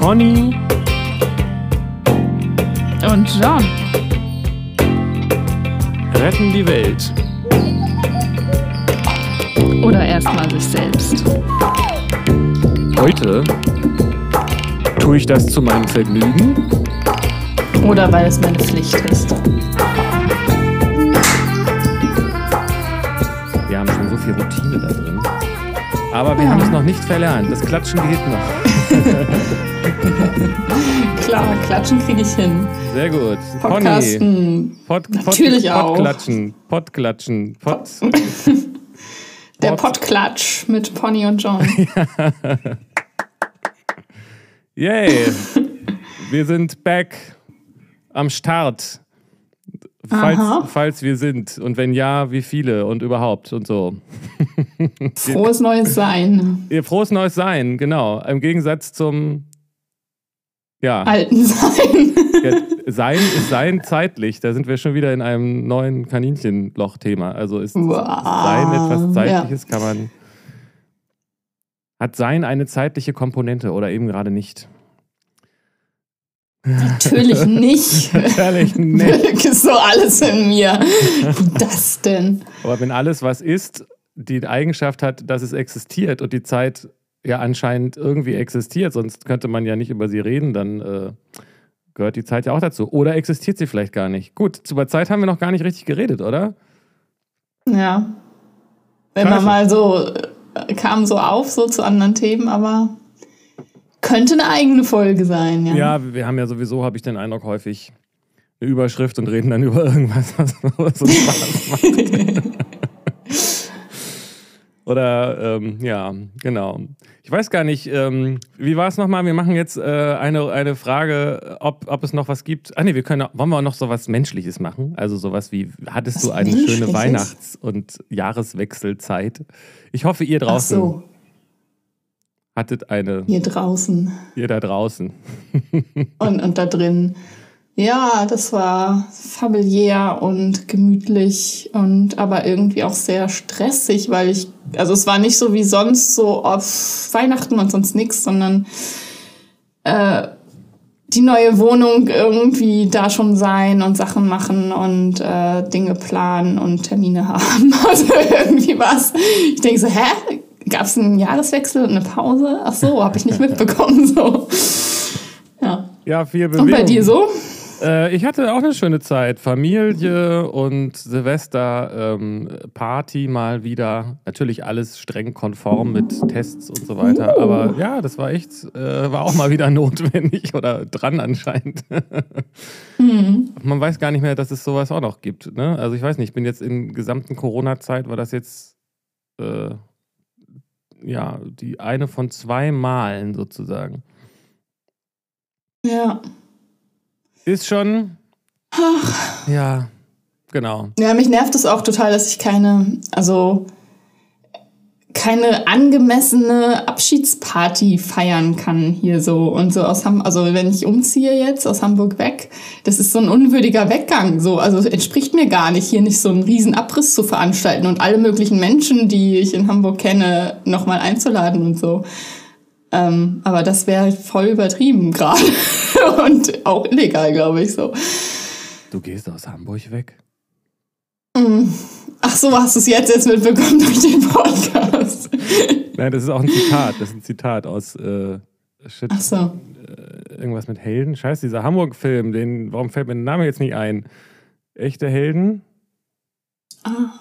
Conny Und John. retten die Welt. Oder erstmal sich selbst. Heute tue ich das zu meinem Vergnügen. Oder weil es meine Pflicht ist. Wir haben schon so viel Routine da drin. Aber wir Ja. haben es noch nicht verlernt. Das Klatschen geht noch. Klar, klatschen kriege ich hin. Sehr gut. Podcasten. Pod, Pod, Natürlich auch. Podklatschen. Podklatschen. Pod, Der Pod- Podklatsch mit Pony und John. Yay! wir sind back am Start. Falls, falls wir sind. Und wenn ja, wie viele und überhaupt und so. Frohes neues Sein. Ihr frohes neues Sein, genau. Im Gegensatz zum ja, Alten Sein. ja, Sein ist Sein zeitlich. Da sind wir schon wieder in einem neuen Kaninchenloch-Thema. Also ist Wow. Sein etwas Ja. Zeitliches, kann man. Hat Sein eine zeitliche Komponente oder eben gerade nicht? Natürlich nicht. Ehrlich, nicht. ist so alles in mir. Wie das denn? Aber wenn alles, was ist, die Eigenschaft hat, dass es existiert und die Zeit ja anscheinend irgendwie existiert, sonst könnte man ja nicht über sie reden, dann äh, gehört die Zeit ja auch dazu. Oder existiert sie vielleicht gar nicht. Gut, über Zeit haben wir noch gar nicht richtig geredet, oder? Ja. Wenn Scheiße. man mal so äh, kam so auf, so zu anderen Themen, aber könnte eine eigene Folge sein, ja. Ja, wir haben ja sowieso, habe ich den Eindruck, häufig eine Überschrift und reden dann über irgendwas, was was uns Spaß macht. Oder, ähm, ja, genau. Ich weiß gar nicht, ähm, wie war es nochmal? Wir machen jetzt äh, eine, eine Frage, ob, ob es noch was gibt. Ah, nee, wir können, wollen wir auch noch so was Menschliches machen? Also sowas wie, hattest Was du eine schöne? Weihnachts- und Jahreswechselzeit? Ich hoffe, ihr Ach draußen so, hattet eine, hier draußen ihr da draußen. und, und da drin. Ja, das war familiär und gemütlich und aber irgendwie auch sehr stressig, weil ich, also es war nicht so wie sonst so auf Weihnachten und sonst nichts, sondern äh, die neue Wohnung irgendwie da schon sein und Sachen machen und äh, Dinge planen und Termine haben. Also irgendwie was. Ich denke so, hä? Gab es einen Jahreswechsel und eine Pause? Ach so, habe ich nicht mitbekommen. So. Ja. Ja, viel Bewegung. Und bei dir so? Äh, ich hatte auch eine schöne Zeit. Familie und Silvester, ähm, Party mal wieder. Natürlich alles streng konform mit Tests und so weiter. Uh. Aber ja, das war echt, äh, war auch mal wieder notwendig oder dran anscheinend. Mhm. Man weiß gar nicht mehr, dass es sowas auch noch gibt. Ne? Also ich weiß nicht, ich bin jetzt in gesamten Corona-Zeit, war das jetzt äh, ja die eine von zwei Malen sozusagen. Ja. Ist schon, Ach. ja, genau. Ja, mich nervt es auch total, dass ich keine, also keine angemessene Abschiedsparty feiern kann hier so und so aus Hamburg. Also wenn ich umziehe jetzt aus Hamburg weg, das ist so ein unwürdiger Weggang. So, also es entspricht mir gar nicht, hier nicht so einen riesen Abriss zu veranstalten und alle möglichen Menschen, die ich in Hamburg kenne, nochmal einzuladen und so. Ähm, aber das wäre voll übertrieben gerade und auch illegal, glaube ich so. Du gehst aus Hamburg weg? Mm. Ach so, hast du es jetzt erst mitbekommen durch den Podcast? Nein, das ist auch ein Zitat. Das ist ein Zitat aus äh, Shit, Ach so. irgendwas mit Helden. Scheiße, dieser Hamburg-Film, den, warum fällt mir der Name jetzt nicht ein? Echte Helden? Ah.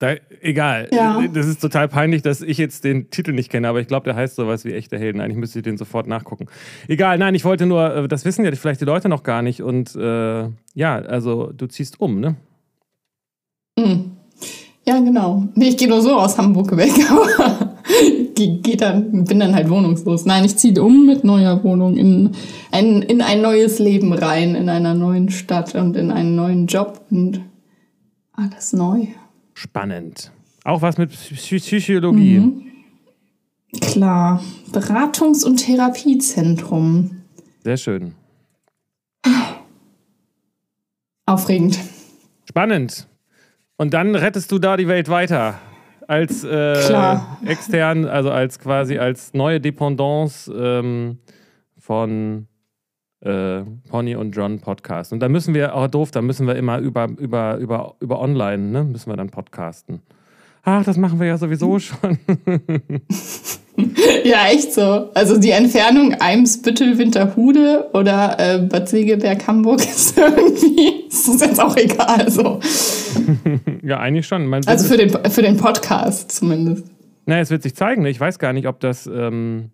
Da, egal. Ja. Das ist total peinlich, dass ich jetzt den Titel nicht kenne, aber ich glaube, der heißt sowas wie echte Helden. Eigentlich müsste ich den sofort nachgucken. Egal, nein, ich wollte nur, äh, das wissen ja vielleicht die Leute noch gar nicht. Und äh, ja, also du ziehst um, ne? Mm. Ja, genau. Nee, ich gehe nur so aus Hamburg weg, aber geh, geh dann, bin dann halt wohnungslos. Nein, ich ziehe um mit neuer Wohnung in ein, in ein neues Leben rein, in einer neuen Stadt und in einen neuen Job und alles neu. Spannend. Auch was mit Psy Psychologie. Mhm. Klar. Beratungs- und Therapiezentrum. Sehr schön. Aufregend. Spannend. Und dann rettest du da die Welt weiter. als äh, extern, also als quasi als neue Dependance ähm, von äh, Pony und John Podcast. Und da müssen wir, auch doof, da müssen wir immer über, über, über, über online, ne, müssen wir dann podcasten. Ach, das machen wir ja sowieso schon. ja, echt so. Also die Entfernung Eimsbüttel, Winterhude oder äh, Bad Segeberg, Hamburg ist irgendwie, ist uns jetzt auch egal. So. ja, eigentlich schon. Man also für den, für den Podcast zumindest. Naja, es wird sich zeigen. Ne? Ich weiß gar nicht, ob das. Ähm,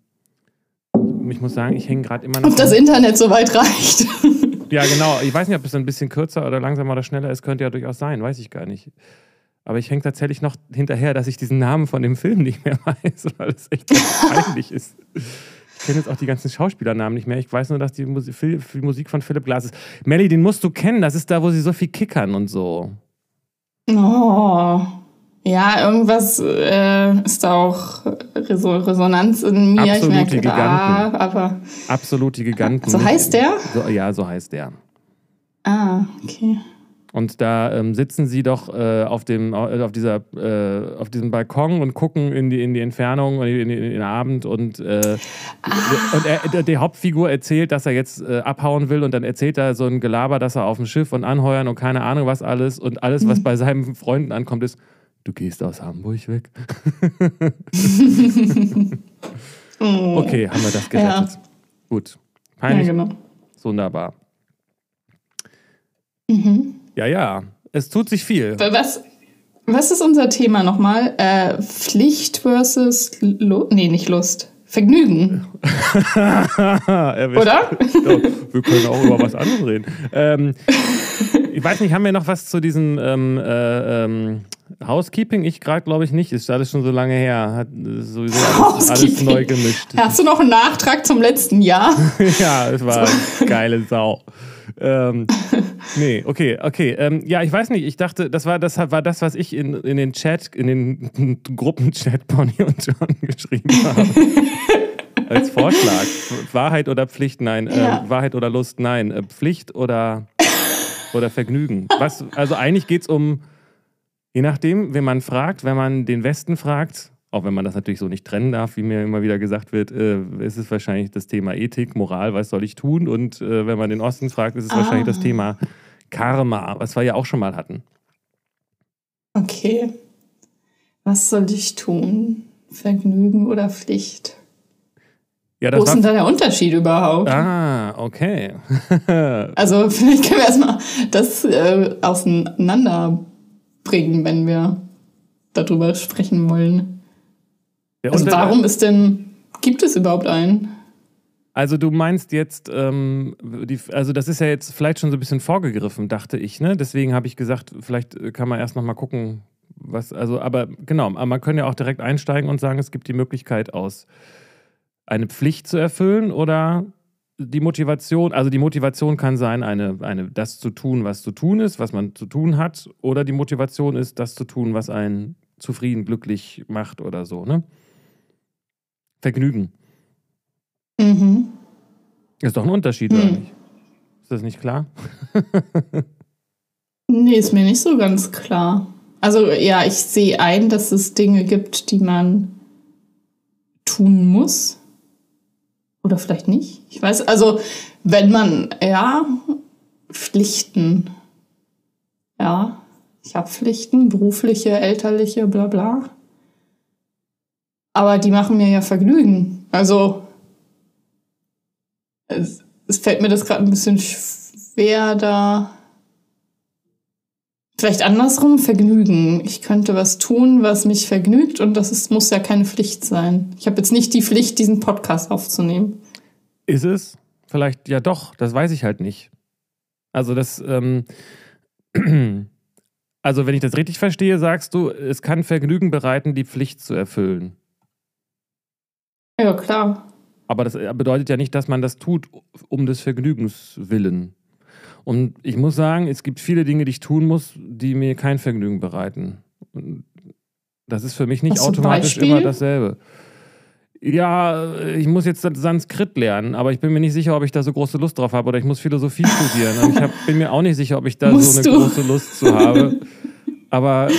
ich muss sagen, ich hänge gerade immer noch. Ob das Internet so weit reicht. ja, genau. Ich weiß nicht, ob es ein bisschen kürzer oder langsamer oder schneller ist. Könnte ja durchaus sein. Weiß ich gar nicht. Aber ich hänge tatsächlich noch hinterher, dass ich diesen Namen von dem Film nicht mehr weiß, weil es echt peinlich ist. Ich kenne jetzt auch die ganzen Schauspielernamen nicht mehr. Ich weiß nur, dass die Musik, die Musik von Philipp Glass ist. Melly, den musst du kennen. Das ist da, wo sie so viel kickern und so. Oh. Ja, irgendwas äh, ist da auch Resonanz in mir. Absolute ich merke, Giganten. Ah, aber Absolute Giganten. So heißt der? So, ja, so heißt der. Ah, okay. Und da ähm, sitzen sie doch äh, auf, dem, äh, auf, dieser, äh, auf diesem Balkon und gucken in die, in die Entfernung, in, die, in den Abend. Und, äh, ah. und er, die Hauptfigur erzählt, dass er jetzt äh, abhauen will. Und dann erzählt er so ein Gelaber, dass er auf dem Schiff und anheuern und keine Ahnung was alles. Und alles, was mhm. bei seinen Freunden ankommt, ist: Du gehst aus Hamburg weg. Oh. okay, haben wir das gerettet. Ja. Gut. Peinlich. Ja, genau. Wunderbar. Mhm. Ja, ja. Es tut sich viel. Was, was ist unser Thema nochmal? Äh, Pflicht versus Lust? Nee, nicht Lust. Vergnügen. Oder? Doch, wir können auch über was anderes reden. Ähm, ich weiß nicht, haben wir noch was zu diesem ähm, äh, ähm, Housekeeping? Ich gerade glaube ich nicht. Ist alles schon so lange her. Hat sowieso alles, alles neu gemischt. Hast du noch einen Nachtrag zum letzten Jahr? ja, es war so. geile Sau ähm, nee, okay, okay. Ähm, ja, ich weiß nicht, ich dachte, das war das, war das was ich in, in den Chat, in den Gruppenchat Pony und John geschrieben habe. Als Vorschlag. Wahrheit oder Pflicht? Nein. Äh, ja. Wahrheit oder Lust? Nein. Äh, Pflicht oder, oder Vergnügen? Was, also eigentlich geht es um, je nachdem, wenn man fragt, wenn man den Westen fragt, auch wenn man das natürlich so nicht trennen darf, wie mir immer wieder gesagt wird, äh, ist es wahrscheinlich das Thema Ethik, Moral, was soll ich tun? Und äh, wenn man den Osten fragt, ist es ah. wahrscheinlich das Thema Karma, was wir ja auch schon mal hatten. Okay. Was soll ich tun? Vergnügen oder Pflicht? Ja, Wo ist denn da der Unterschied überhaupt? Ah, okay. also vielleicht können wir erstmal das äh, auseinanderbringen, wenn wir darüber sprechen wollen. Ja, also warum ist denn, gibt es überhaupt einen? Also du meinst jetzt, ähm, die, also das ist ja jetzt vielleicht schon so ein bisschen vorgegriffen, dachte ich, ne? Deswegen habe ich gesagt, vielleicht kann man erst noch mal gucken, was, also, aber genau, aber man kann ja auch direkt einsteigen und sagen, es gibt die Möglichkeit aus, eine Pflicht zu erfüllen oder die Motivation, also die Motivation kann sein, eine, eine, das zu tun, was zu tun ist, was man zu tun hat, oder die Motivation ist, das zu tun, was einen zufrieden, glücklich macht oder so, ne? Vergnügen. Mhm. Ist doch ein Unterschied, mhm. oder nicht? Ist das nicht klar? nee, ist mir nicht so ganz klar. Also ja, ich sehe ein, dass es Dinge gibt, die man tun muss. Oder vielleicht nicht. Ich weiß, also wenn man, ja, Pflichten. Ja, ich habe Pflichten, berufliche, elterliche, bla bla. Aber die machen mir ja Vergnügen. Also es, es fällt mir das gerade ein bisschen schwer da. Vielleicht andersrum, Vergnügen. Ich könnte was tun, was mich vergnügt und das ist, muss ja keine Pflicht sein. Ich habe jetzt nicht die Pflicht, diesen Podcast aufzunehmen. Ist es? Vielleicht ja doch, das weiß ich halt nicht. Also das, ähm, also wenn ich das richtig verstehe, sagst du, es kann Vergnügen bereiten, die Pflicht zu erfüllen. Ja, klar. Aber das bedeutet ja nicht, dass man das tut, um des Vergnügens willen. Und ich muss sagen, es gibt viele Dinge, die ich tun muss, die mir kein Vergnügen bereiten. Das ist für mich nicht automatisch immer dasselbe. Ja, ich muss jetzt Sanskrit lernen, aber ich bin mir nicht sicher, ob ich da so große Lust drauf habe oder ich muss Philosophie studieren. Und ich hab, bin mir auch nicht sicher, ob ich da so eine du? große Lust zu habe. Aber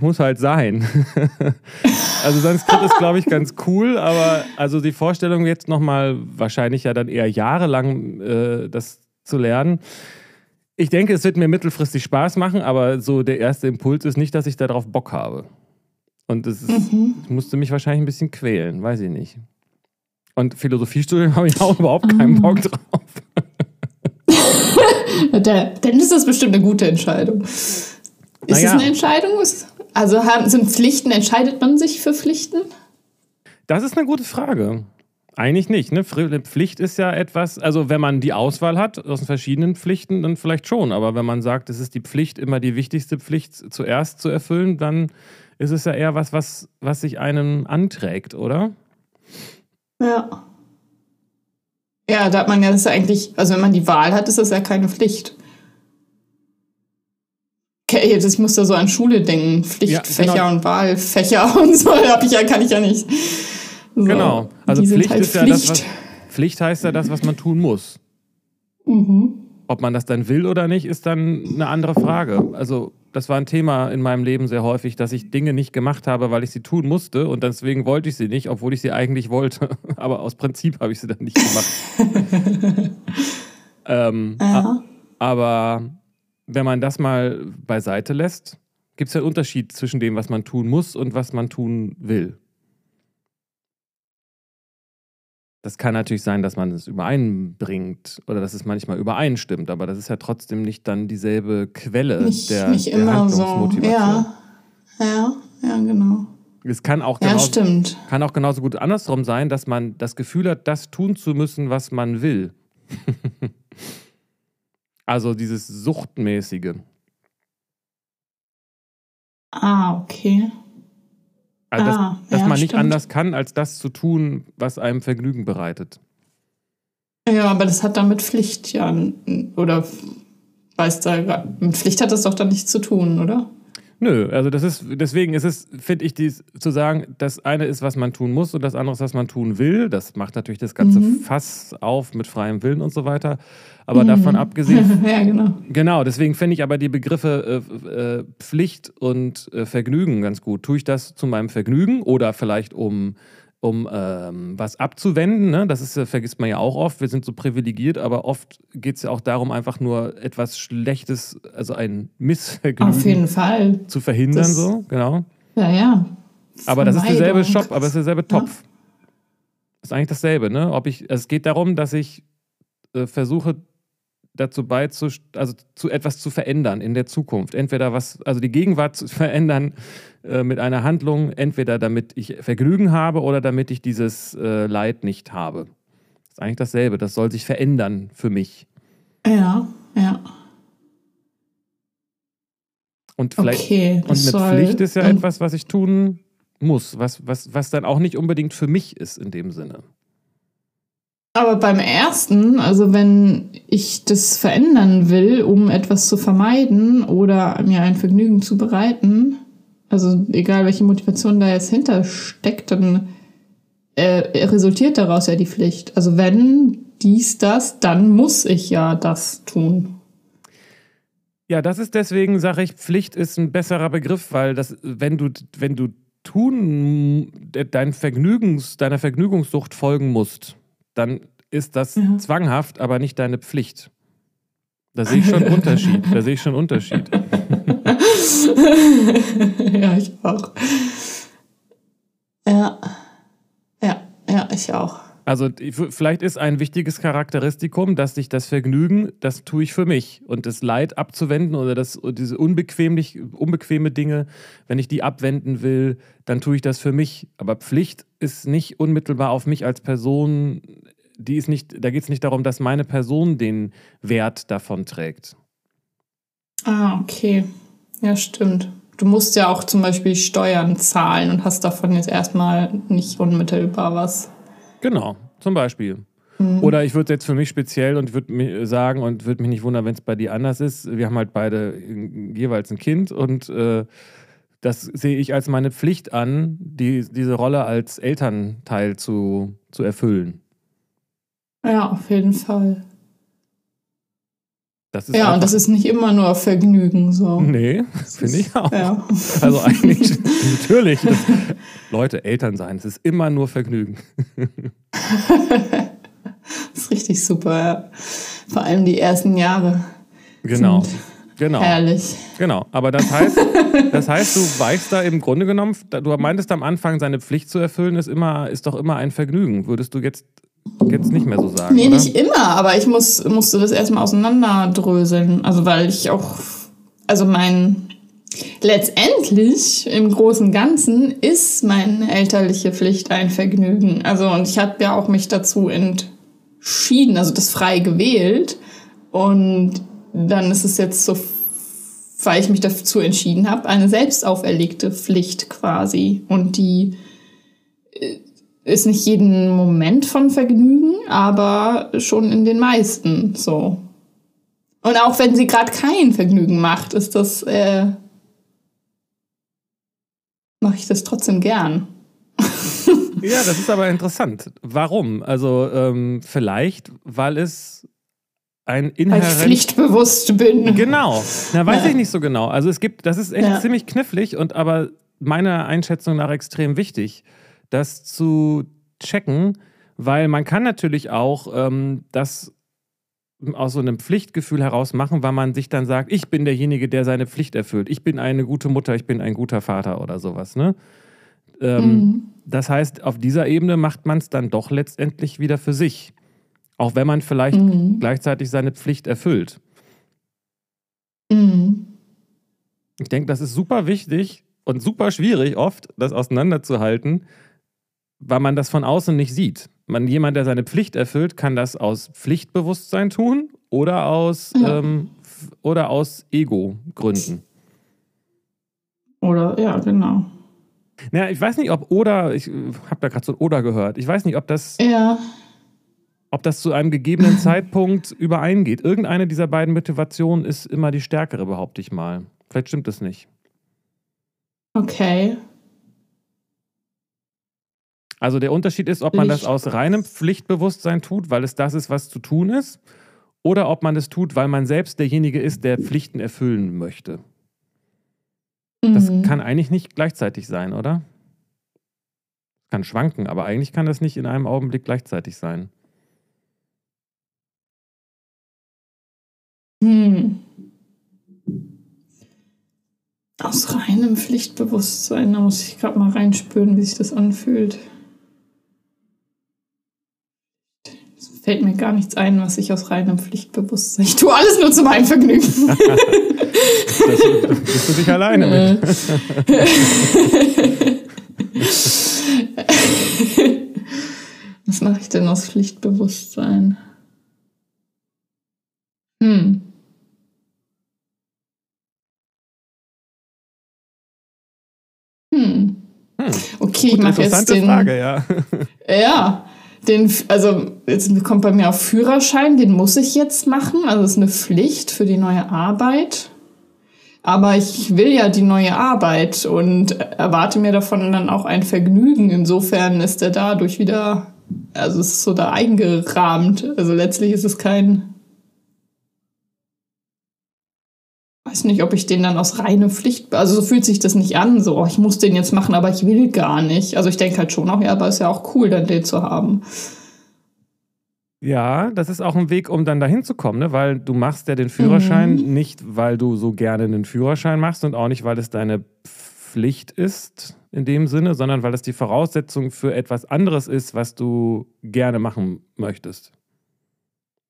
muss halt sein. also Sanskrit ist, glaube ich, ganz cool, aber also die Vorstellung jetzt nochmal, wahrscheinlich ja dann eher jahrelang äh, das zu lernen. Ich denke, es wird mir mittelfristig Spaß machen, aber so der erste Impuls ist nicht, dass ich darauf Bock habe. Und es ist, mhm. ich musste mich wahrscheinlich ein bisschen quälen, weiß ich nicht. Und Philosophiestudium habe ich auch überhaupt keinen Bock drauf. dann ist das bestimmt eine gute Entscheidung. Ist naja. es eine Entscheidung? Also haben, sind Pflichten, entscheidet man sich für Pflichten? Das ist eine gute Frage. Eigentlich nicht. Ne? Pflicht ist ja etwas, also wenn man die Auswahl hat aus verschiedenen Pflichten, dann vielleicht schon. Aber wenn man sagt, es ist die Pflicht, immer die wichtigste Pflicht zuerst zu erfüllen, dann ist es ja eher was, was, was sich einem anträgt, oder? Ja. Ja, da hat man ja das eigentlich, also wenn man die Wahl hat, ist das ja keine Pflicht. Okay, ich muss da so an Schule denken, Pflichtfächer ja, genau. und Wahlfächer und so, hab ich ja, kann ich ja nicht. So, genau. Also Pflicht halt ist ja Pflicht. das, was, Pflicht heißt ja das, was man tun muss. Mhm. Ob man das dann will oder nicht, ist dann eine andere Frage. Also das war ein Thema in meinem Leben sehr häufig, dass ich Dinge nicht gemacht habe, weil ich sie tun musste und deswegen wollte ich sie nicht, obwohl ich sie eigentlich wollte. Aber aus Prinzip habe ich sie dann nicht gemacht. ähm, aber wenn man das mal beiseite lässt, gibt es ja einen Unterschied zwischen dem, was man tun muss und was man tun will. Das kann natürlich sein, dass man es übereinbringt oder dass es manchmal übereinstimmt, aber das ist ja trotzdem nicht dann dieselbe Quelle nicht, der, nicht der immer Handlungsmotivation. So. Ja. ja, ja, genau. Es kann auch, genauso, ja, kann auch genauso gut andersrum sein, dass man das Gefühl hat, das tun zu müssen, was man will. also dieses Suchtmäßige. Ah, okay. Also, dass, ah, dass ja, man nicht stimmt. anders kann, als das zu tun, was einem Vergnügen bereitet. Ja, aber das hat damit Pflicht ja, oder weiß da, mit Pflicht hat das doch dann nichts zu tun, oder? Nö, also das ist, deswegen ist es, finde ich, dies, zu sagen, das eine ist, was man tun muss und das andere ist, was man tun will. Das macht natürlich das ganze mhm. Fass auf mit freiem Willen und so weiter. Aber mhm. davon abgesehen. ja, genau. Genau, deswegen finde ich aber die Begriffe äh, äh, Pflicht und äh, Vergnügen ganz gut. Tue ich das zu meinem Vergnügen oder vielleicht um um ähm, was abzuwenden. Ne? Das ist, vergisst man ja auch oft. Wir sind so privilegiert, aber oft geht es ja auch darum, einfach nur etwas Schlechtes, also ein Missvergnügen Auf jeden Fall. zu verhindern. Das, so, genau. Ja, ja. Aber das ist derselbe Shop, aber es ist derselbe Topf. Ja. Das ist eigentlich dasselbe, ne? Ob ich, es geht darum, dass ich äh, versuche, dazu beizusteuern, also zu etwas zu verändern in der Zukunft. Entweder was, also die Gegenwart zu verändern äh, mit einer Handlung, entweder damit ich Vergnügen habe oder damit ich dieses äh, Leid nicht habe. Das ist eigentlich dasselbe. Das soll sich verändern für mich. Ja, ja. Und vielleicht okay, und soll, Pflicht ist ja etwas, was ich tun muss, was, was, was dann auch nicht unbedingt für mich ist in dem Sinne. Aber beim ersten, also wenn ich das verändern will, um etwas zu vermeiden oder mir ein Vergnügen zu bereiten, also egal welche Motivation da jetzt hintersteckt, dann äh, resultiert daraus ja die Pflicht. Also wenn dies, das, dann muss ich ja das tun. Ja, das ist deswegen, sage ich, Pflicht ist ein besserer Begriff, weil das, wenn du, wenn du tun, dein Vergnügens, deiner Vergnügungssucht folgen musst, dann ist das ja. zwanghaft, aber nicht deine Pflicht. Da sehe ich schon einen Unterschied. Da sehe ich schon einen Unterschied. ja, ich auch. Ja. Ja, ja, ich auch. Also vielleicht ist ein wichtiges Charakteristikum, dass sich das Vergnügen, das tue ich für mich. Und das Leid abzuwenden oder das, diese unbequemlich, unbequeme Dinge, wenn ich die abwenden will, dann tue ich das für mich. Aber Pflicht ist nicht unmittelbar auf mich als Person, die ist nicht, da geht es nicht darum, dass meine Person den Wert davon trägt. Ah, okay. Ja, stimmt. Du musst ja auch zum Beispiel Steuern zahlen und hast davon jetzt erstmal nicht unmittelbar was. Genau, zum Beispiel. Mhm. Oder ich würde jetzt für mich speziell und würde sagen und würde mich nicht wundern, wenn es bei dir anders ist. Wir haben halt beide jeweils ein Kind und äh, das sehe ich als meine Pflicht an, die, diese Rolle als Elternteil zu, zu erfüllen. Ja, auf jeden Fall. Ja, einfach- und das ist nicht immer nur Vergnügen so. Nee, finde ich auch. Ja. Also eigentlich, natürlich. Das, Leute, Eltern sein, es ist immer nur Vergnügen. Das ist richtig super, ja. Vor allem die ersten Jahre. Genau. Genau. Herrlich. Genau. Aber das heißt, das heißt, du weichst da im Grunde genommen, du meintest am Anfang, seine Pflicht zu erfüllen, ist immer, ist doch immer ein Vergnügen. Würdest du jetzt, jetzt nicht mehr so sagen? Nee, oder? nicht immer, aber ich muss, musste das erstmal auseinanderdröseln. Also, weil ich auch, also mein, letztendlich im großen Ganzen ist meine elterliche Pflicht ein Vergnügen. Also, und ich habe ja auch mich dazu entschieden, also das frei gewählt. Und dann ist es jetzt so, weil ich mich dazu entschieden habe, eine selbst auferlegte Pflicht quasi. Und die ist nicht jeden Moment von Vergnügen, aber schon in den meisten so. Und auch wenn sie gerade kein Vergnügen macht, ist das, äh, mache ich das trotzdem gern. Ja, das ist aber interessant. Warum? Also ähm, vielleicht, weil es ein Weil ich inhärent pflichtbewusst bin. Genau. Na, weiß Ja. ich nicht so genau. Also es gibt, das ist echt Ja. ziemlich knifflig und aber meiner Einschätzung nach extrem wichtig, das zu checken, weil man kann natürlich auch ähm, das aus so einem Pflichtgefühl heraus machen, weil man sich dann sagt, ich bin derjenige, der seine Pflicht erfüllt. Ich bin eine gute Mutter, ich bin ein guter Vater oder sowas. Ne? Ähm, Mhm. Das heißt, auf dieser Ebene macht man es dann doch letztendlich wieder für sich. Auch wenn man vielleicht Mhm. gleichzeitig seine Pflicht erfüllt. Mhm. Ich denke, das ist super wichtig und super schwierig oft, das auseinanderzuhalten, weil man das von außen nicht sieht. Man, jemand, der seine Pflicht erfüllt, kann das aus Pflichtbewusstsein tun oder aus, Ja. ähm, f- oder aus Ego-Gründen. Oder, ja, genau. Naja, ich weiß nicht, ob oder, ich habe da gerade so ein oder gehört. Ich weiß nicht, ob das, Ja. ob das zu einem gegebenen Zeitpunkt übereingeht. Irgendeine dieser beiden Motivationen ist immer die stärkere, behaupte ich mal. Vielleicht stimmt es nicht. Okay. Also der Unterschied ist, ob man das aus reinem Pflichtbewusstsein tut, weil es das ist, was zu tun ist, oder ob man es tut, weil man selbst derjenige ist, der Pflichten erfüllen möchte. Das Mhm. kann eigentlich nicht gleichzeitig sein, oder? Kann schwanken, aber eigentlich kann das nicht in einem Augenblick gleichzeitig sein. Hm. Aus reinem Pflichtbewusstsein, da muss ich gerade mal reinspüren, wie sich das anfühlt. Fällt mir gar nichts ein, was ich aus reinem Pflichtbewusstsein. Ich tue alles nur zu meinem Vergnügen. Das bist du nicht alleine mit. Was mache ich denn aus Pflichtbewusstsein? Hm. Hm. Hm. Okay, ich mache jetzt interessante den. Frage, ja. Ja, den, also jetzt kommt bei mir auf Führerschein, den muss ich jetzt machen. Also das ist eine Pflicht für die neue Arbeit. Aber ich will ja die neue Arbeit und erwarte mir davon dann auch ein Vergnügen. Insofern ist er dadurch wieder, also es ist so da eingerahmt. Also letztlich ist es kein, weiß nicht, ob ich den dann aus reiner Pflicht, also so fühlt sich das nicht an, so, oh, ich muss den jetzt machen, aber ich will gar nicht. Also ich denke halt schon auch, ja, aber ist ja auch cool, dann den zu haben. Ja, das ist auch ein Weg, um dann dahin zu kommen, ne? weil du machst ja den Führerschein Mhm. nicht, weil du so gerne einen Führerschein machst und auch nicht, weil es deine Pflicht ist in dem Sinne, sondern weil es die Voraussetzung für etwas anderes ist, was du gerne machen möchtest.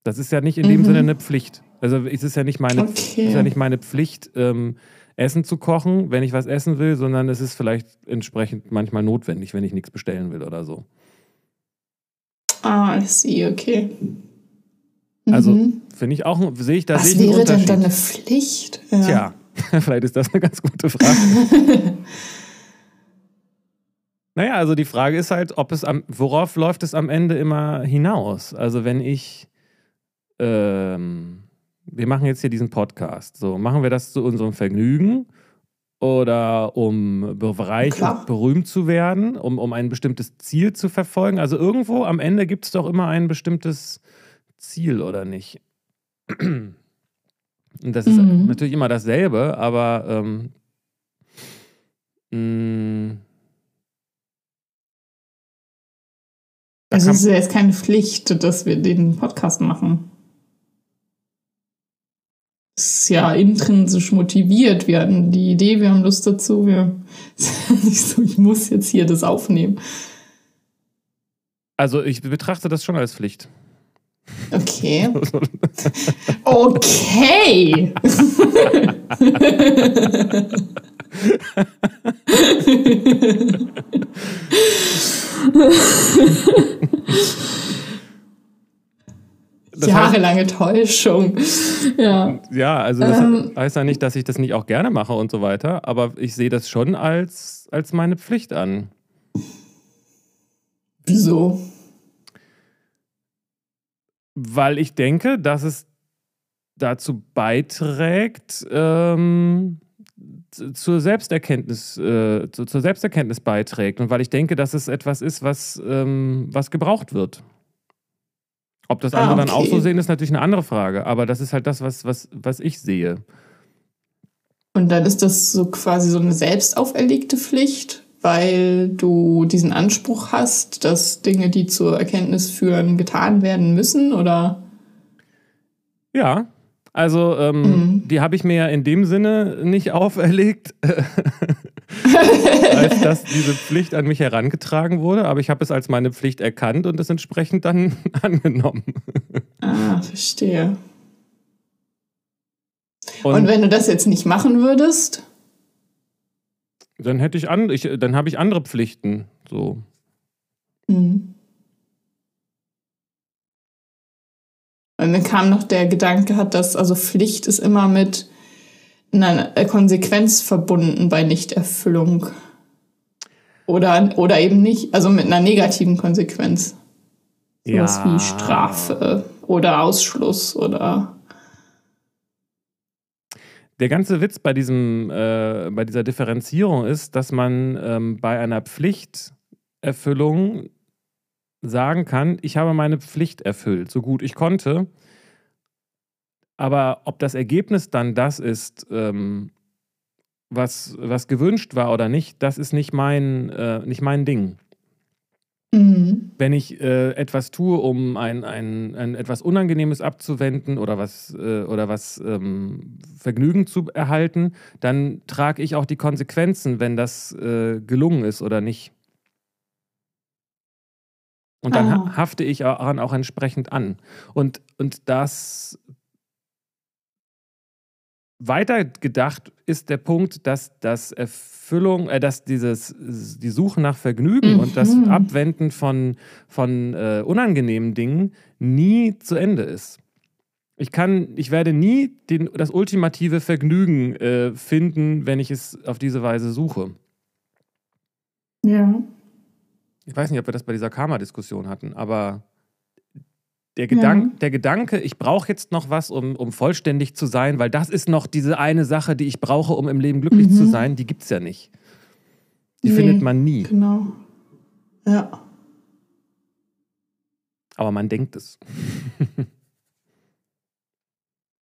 Das ist ja nicht in dem Mhm. Sinne eine Pflicht. Also es ist ja nicht meine, es ist ja Okay. nicht meine Pflicht, ähm, Essen zu kochen, wenn ich was essen will, sondern es ist vielleicht entsprechend manchmal notwendig, wenn ich nichts bestellen will oder so. Ah, I see, okay. Also, Mhm. Finde ich auch, sehe ich da Was wäre denn dann eine Pflicht? Ja. Tja, vielleicht ist das eine ganz gute Frage. naja, also die Frage ist halt, ob es am, worauf läuft es am Ende immer hinaus? Also wenn ich, ähm, wir machen jetzt hier diesen Podcast, so machen wir das zu unserem Vergnügen oder um Klar. und berühmt zu werden, um, um ein bestimmtes Ziel zu verfolgen? Also irgendwo am Ende gibt es doch immer ein bestimmtes Ziel, oder nicht? Und das ist mhm. natürlich immer dasselbe, aber ähm, mh, es ist ja jetzt keine Pflicht, dass wir den Podcast machen. Ist ja intrinsisch motiviert. Wir hatten die Idee, wir haben Lust dazu. Wir, nicht so, ich muss jetzt hier das aufnehmen. Also ich betrachte das schon als Pflicht. Okay. okay. Das Jahrelange heißt, Täuschung. Ja, ja also das ähm, heißt ja nicht, dass ich das nicht auch gerne mache und so weiter, aber ich sehe das schon als, als meine Pflicht an. Wieso? Weil ich denke, dass es dazu beiträgt, ähm, zur Selbsterkenntnis, äh, zu, zur Selbsterkenntnis beiträgt und weil ich denke, dass es etwas ist, was, ähm, was gebraucht wird. Ob das andere ah, okay. dann auch so sehen, ist natürlich eine andere Frage. Aber das ist halt das, was, was, was ich sehe. Und dann ist das so quasi so eine selbst auferlegte Pflicht, weil du diesen Anspruch hast, dass Dinge, die zur Erkenntnis führen, getan werden müssen, oder? Ja, also ähm, mhm. die habe ich mir ja in dem Sinne nicht auferlegt, als dass diese Pflicht an mich herangetragen wurde, aber ich habe es als meine Pflicht erkannt und es entsprechend dann angenommen. ah, verstehe. Und, und wenn du das jetzt nicht machen würdest? Dann hätte ich, an, ich dann habe ich andere Pflichten. So. Mhm. Und dann kam noch der Gedanke, hat das, also Pflicht ist immer mit einer Konsequenz verbunden bei Nichterfüllung. Oder, oder eben nicht, also mit einer negativen Konsequenz. Sowas ja. wie Strafe oder Ausschluss oder. Der ganze Witz bei, diesem, äh, bei dieser Differenzierung ist, dass man ähm, bei einer Pflichterfüllung sagen kann, ich habe meine Pflicht erfüllt, so gut ich konnte. Aber ob das Ergebnis dann das ist, ähm, was, was gewünscht war oder nicht, das ist nicht mein, äh, nicht mein Ding. Mhm. Wenn ich äh, etwas tue, um ein, ein, ein etwas Unangenehmes abzuwenden oder was, äh, oder was ähm, Vergnügen zu erhalten, dann trage ich auch die Konsequenzen, wenn das äh, gelungen ist oder nicht. Und dann oh. hafte ich daran auch entsprechend an. Und, und das weitergedacht ist der Punkt, dass das Erfüllung, äh, dass dieses, die Suche nach Vergnügen mhm. und das mhm. Abwenden von, von äh, unangenehmen Dingen nie zu Ende ist. Ich kann, ich werde nie den, das ultimative Vergnügen äh, finden, wenn ich es auf diese Weise suche. Ja. Ich weiß nicht, ob wir das bei dieser Karma-Diskussion hatten, aber der, Gedank, ja. der Gedanke, ich brauche jetzt noch was, um, um vollständig zu sein, weil das ist noch diese eine Sache, die ich brauche, um im Leben glücklich mhm. zu sein, die gibt es ja nicht. Die nee, findet man nie. Genau. Ja. Aber man denkt es.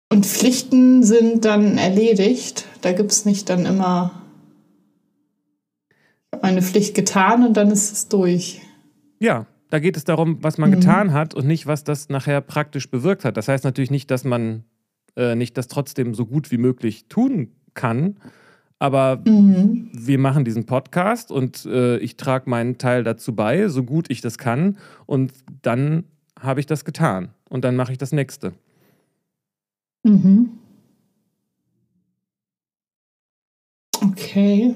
Und Pflichten sind dann erledigt. Da gibt es nicht dann immer meine Pflicht getan und dann ist es durch. Ja, da geht es darum, was man mhm. getan hat und nicht, was das nachher praktisch bewirkt hat. Das heißt natürlich nicht, dass man äh, nicht das trotzdem so gut wie möglich tun kann. Aber mhm. wir machen diesen Podcast und äh, ich trage meinen Teil dazu bei, so gut ich das kann. Und dann habe ich das getan. Und dann mache ich das nächste. Mhm. Okay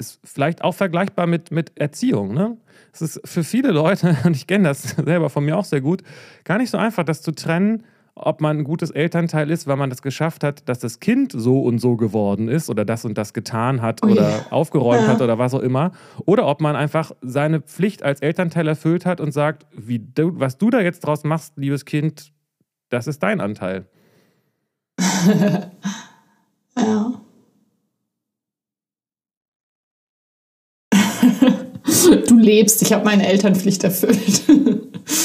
ist vielleicht auch vergleichbar mit, mit Erziehung. Ne? Es ist für viele Leute, und ich kenne das selber von mir auch sehr gut, gar nicht so einfach, das zu trennen, ob man ein gutes Elternteil ist, weil man das geschafft hat, dass das Kind so und so geworden ist oder das und das getan hat oh oder yeah. aufgeräumt ja. hat oder was auch immer. Oder ob man einfach seine Pflicht als Elternteil erfüllt hat und sagt, wie du, was du da jetzt draus machst, liebes Kind, das ist dein Anteil. du lebst, ich habe meine Elternpflicht erfüllt.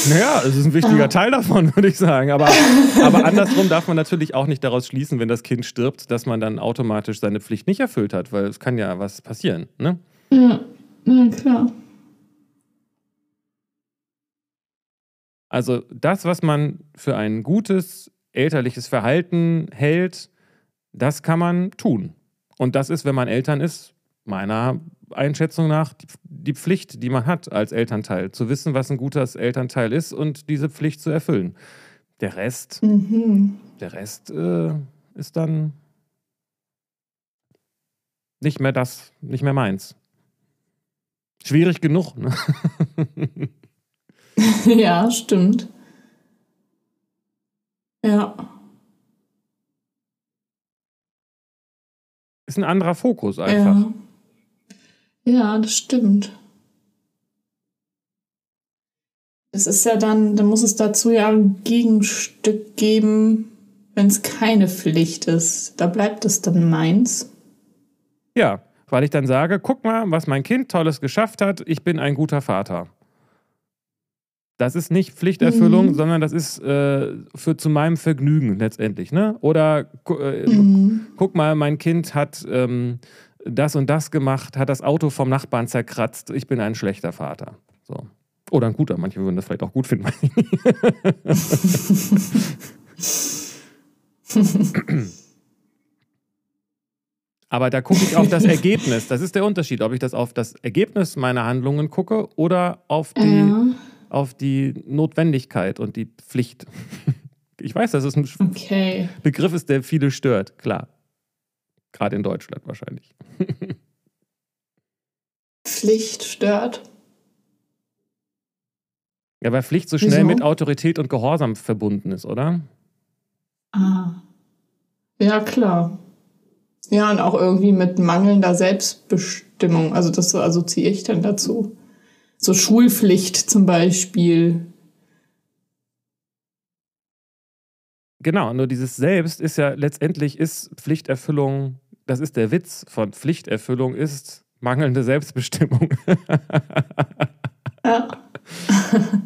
Naja, es ist ein wichtiger ja. Teil davon, würde ich sagen. Aber, aber andersrum darf man natürlich auch nicht daraus schließen, wenn das Kind stirbt, dass man dann automatisch seine Pflicht nicht erfüllt hat, weil es kann ja was passieren. Ne? Ja, ja klar. Also das, was man für ein gutes elterliches Verhalten hält, das kann man tun. Und das ist, wenn man Eltern ist, meiner Einschätzung nach die, die, Pflicht, die man hat als Elternteil, zu wissen, was ein gutes Elternteil ist und diese Pflicht zu erfüllen. Der Rest, mhm. der Rest äh, ist dann nicht mehr das, nicht mehr meins. Schwierig genug. Ne? ja, stimmt. Ja. Ist ein anderer Fokus einfach. Ja. Ja, das stimmt. Es ist ja dann, dann muss es dazu ja ein Gegenstück geben, wenn es keine Pflicht ist. Da bleibt es dann meins. Ja, weil ich dann sage, guck mal, was mein Kind Tolles geschafft hat, ich bin ein guter Vater. Das ist nicht Pflichterfüllung, mhm. sondern das ist äh, für zu meinem Vergnügen letztendlich. Ne? Oder äh, mhm. guck mal, mein Kind hat ähm, das und das gemacht, hat das Auto vom Nachbarn zerkratzt, ich bin ein schlechter Vater. So. Oder ein guter, manche würden das vielleicht auch gut finden. Aber da gucke ich auf das Ergebnis. Das ist der Unterschied, ob ich das auf das Ergebnis meiner Handlungen gucke oder auf die, ja. auf die Notwendigkeit und die Pflicht. Ich weiß, dass es ein okay. Begriff ist, der viele stört, klar. Gerade in Deutschland wahrscheinlich. Pflicht stört. Ja, weil Pflicht so schnell Wieso? mit Autorität und Gehorsam verbunden ist, oder? Ah. Ja, klar. Ja, und auch irgendwie mit mangelnder Selbstbestimmung. Also das assoziiere ich dann dazu. So Schulpflicht zum Beispiel. Genau, nur dieses Selbst ist ja letztendlich ist Pflichterfüllung das ist der Witz von Pflichterfüllung, ist mangelnde Selbstbestimmung. ja.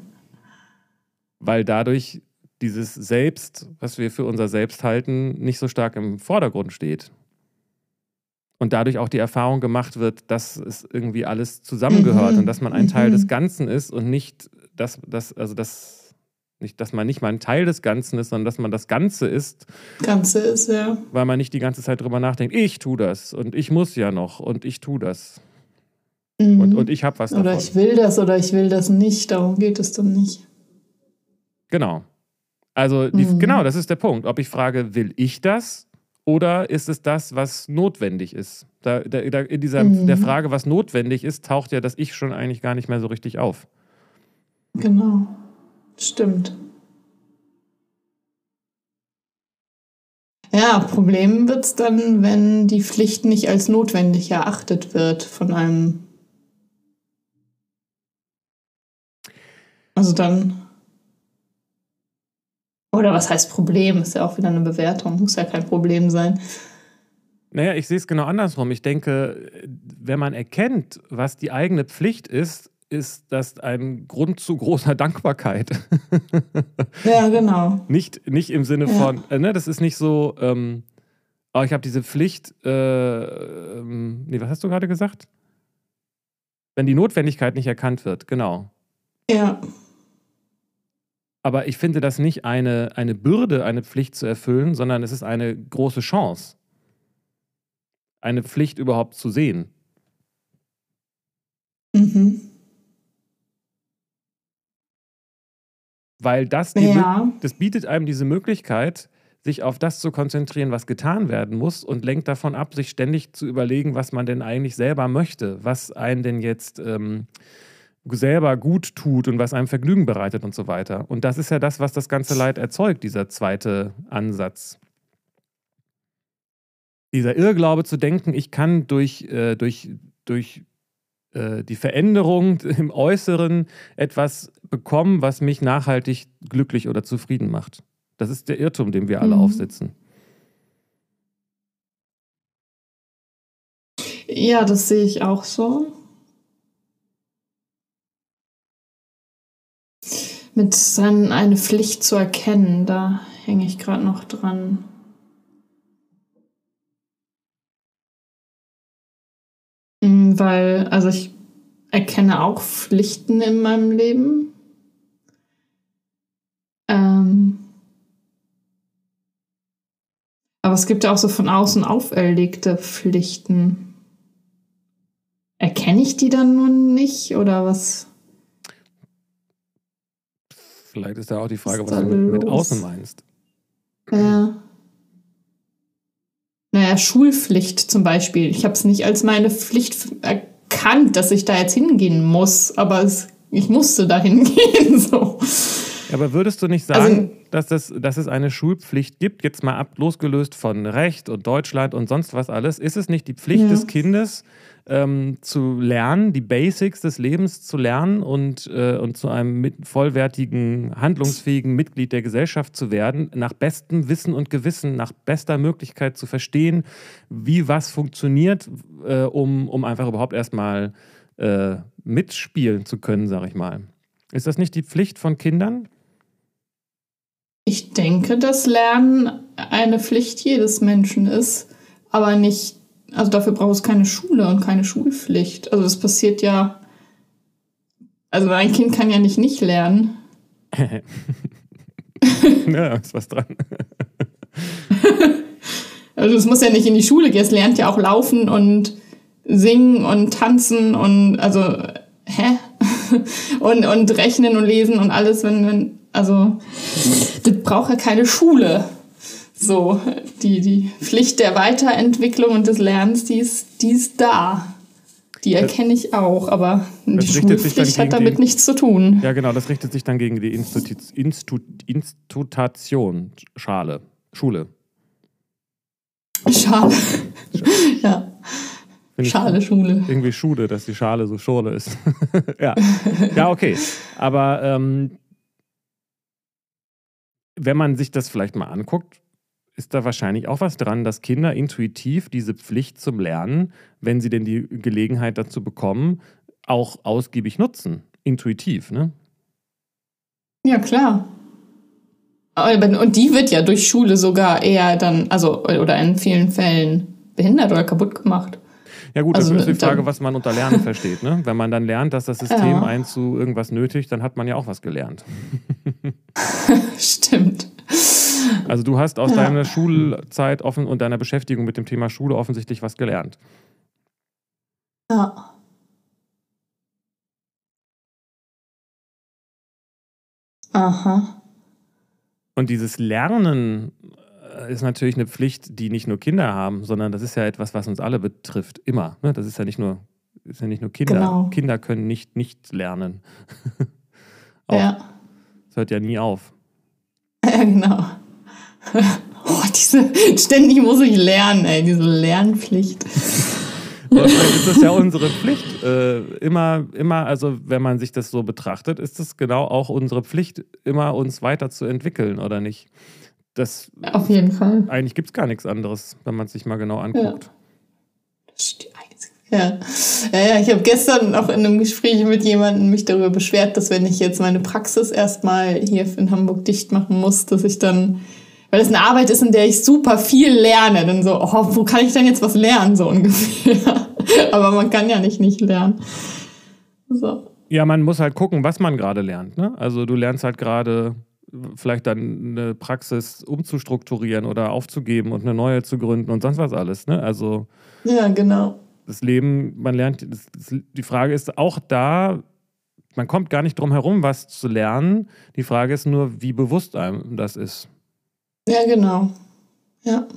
Weil dadurch dieses Selbst, was wir für unser Selbst halten, nicht so stark im Vordergrund steht. Und dadurch auch die Erfahrung gemacht wird, dass es irgendwie alles zusammengehört mhm. und dass man ein Teil des mhm. Ganzen ist und nicht, dass, dass, also das nicht, dass man nicht mal ein Teil des Ganzen ist, sondern dass man das Ganze ist. Ganze ist, ja. Weil man nicht die ganze Zeit drüber nachdenkt, ich tue das und ich muss ja noch und ich tue das. Mhm. Und, und ich habe was davon. Oder ich will das oder ich will das nicht, darum geht es dann nicht. Genau. Also, die, mhm. genau, das ist der Punkt. Ob ich frage, will ich das oder ist es das, was notwendig ist? Da, da, da in dieser mhm. der Frage, was notwendig ist, taucht ja das Ich schon eigentlich gar nicht mehr so richtig auf. Genau. Stimmt. Ja, Problem wird es dann, wenn die Pflicht nicht als notwendig erachtet wird von einem. Also dann. Oder was heißt Problem? Ist ja auch wieder eine Bewertung, muss ja kein Problem sein. Naja, ich sehe es genau andersrum. Ich denke, wenn man erkennt, was die eigene Pflicht ist, ist das ein Grund zu großer Dankbarkeit. Ja, genau. nicht, nicht im Sinne von, ja. äh, ne, das ist nicht so, ähm, oh, ich habe diese Pflicht, äh, ähm, nee, was hast du gerade gesagt? Wenn die Notwendigkeit nicht erkannt wird, genau. Ja. Aber ich finde das nicht eine, eine Bürde, eine Pflicht zu erfüllen, sondern es ist eine große Chance, eine Pflicht überhaupt zu sehen. Mhm. Weil das, ja. das bietet einem diese Möglichkeit, sich auf das zu konzentrieren, was getan werden muss und lenkt davon ab, sich ständig zu überlegen, was man denn eigentlich selber möchte, was einen denn jetzt ähm, selber gut tut und was einem Vergnügen bereitet und so weiter. Und das ist ja das, was das ganze Leid erzeugt, dieser zweite Ansatz. Dieser Irrglaube zu denken, ich kann durch, äh, durch, durch äh, die Veränderung im Äußeren etwas bekommen, was mich nachhaltig glücklich oder zufrieden macht. Das ist der Irrtum, den wir alle mhm. aufsitzen. Ja, das sehe ich auch so. Mit seinen eine Pflicht zu erkennen, da hänge ich gerade noch dran. Weil, also ich erkenne auch Pflichten in meinem Leben. Ähm aber es gibt ja auch so von außen auferlegte Pflichten. Erkenne ich die dann nun nicht oder was? Vielleicht ist da auch die Frage, was, was du mit, mit, außen meinst. Ja. Naja, Schulpflicht zum Beispiel. Ich habe es nicht als meine Pflicht erkannt, dass ich da jetzt hingehen muss, aber es, ich musste da hingehen. So. Aber würdest du nicht also sagen, also, dass, das, dass es eine Schulpflicht gibt, jetzt mal ab, losgelöst von Recht und Deutschland und sonst was alles? Ist es nicht die Pflicht ja. des Kindes, ähm, zu lernen, die Basics des Lebens zu lernen und, äh, und zu einem mit, vollwertigen, handlungsfähigen Mitglied der Gesellschaft zu werden, nach bestem Wissen und Gewissen, nach bester Möglichkeit zu verstehen, wie was funktioniert, äh, um, um einfach überhaupt erstmal äh, mitspielen zu können, sage ich mal. Ist das nicht die Pflicht von Kindern? Ich denke, dass Lernen eine Pflicht jedes Menschen ist, aber nicht also dafür braucht es keine Schule und keine Schulpflicht. Also das passiert ja. Also ein Kind kann ja nicht nicht lernen. ja, ist was dran. also es muss ja nicht in die Schule gehen, es lernt ja auch laufen und singen und tanzen und also hä? und, und rechnen und lesen und alles, wenn, wenn also das braucht ja keine Schule. So, die, die Pflicht der Weiterentwicklung und des Lernens, die ist, die ist da. Die erkenne ich auch, aber die Schulpflicht hat damit den, nichts zu tun. Ja, genau, das richtet sich dann gegen die Institu Institu Institutation, Schale, Schule. Schale. ja. Schale, Schule. Irgendwie Schule, dass die Schale so Schule ist. ja. ja, okay. Aber ähm, wenn man sich das vielleicht mal anguckt, ist da wahrscheinlich auch was dran, dass Kinder intuitiv diese Pflicht zum Lernen, wenn sie denn die Gelegenheit dazu bekommen, auch ausgiebig nutzen. Intuitiv, ne? Ja, klar. Und die wird ja durch Schule sogar eher dann, also, oder in vielen Fällen behindert oder kaputt gemacht. Ja gut, also, das ist die Frage, was man unter Lernen versteht. Ne? Wenn man dann lernt, dass das System ja. einen zu irgendwas nötigt, dann hat man ja auch was gelernt. Stimmt. Also du hast aus ja. deiner Schulzeit offen und deiner Beschäftigung mit dem Thema Schule offensichtlich was gelernt. Ja. Aha. Und dieses Lernen ist natürlich eine Pflicht, die nicht nur Kinder haben, sondern das ist ja etwas, was uns alle betrifft, immer. Ne? Das ist ja nicht nur, ist ja nicht nur Kinder. Genau. Kinder können nicht nicht lernen. ja. Das hört ja nie auf. Ja, genau. Oh, diese, ständig muss ich lernen, ey, diese Lernpflicht. ist das ja unsere Pflicht. Äh, immer, immer, also wenn man sich das so betrachtet, ist es genau auch unsere Pflicht, immer uns weiterzuentwickeln, oder nicht? Das, Auf jeden Fall. Eigentlich gibt es gar nichts anderes, wenn man es sich mal genau anguckt. Ja. Das ist die einzige. Ja, ja, ja ich habe gestern auch in einem Gespräch mit jemandem mich darüber beschwert, dass wenn ich jetzt meine Praxis erstmal hier in Hamburg dicht machen muss, dass ich dann weil es eine Arbeit ist, in der ich super viel lerne. Dann so, oh, wo kann ich denn jetzt was lernen, so ungefähr. Aber man kann ja nicht nicht lernen. So. Ja, man muss halt gucken, was man gerade lernt. Ne? Also du lernst halt gerade vielleicht dann eine Praxis umzustrukturieren oder aufzugeben und eine neue zu gründen und sonst was alles. Ne? Also ja, genau. Das Leben, man lernt, das, die Frage ist auch da, man kommt gar nicht drum herum, was zu lernen. Die Frage ist nur, wie bewusst einem das ist. Ja, genau. Ja.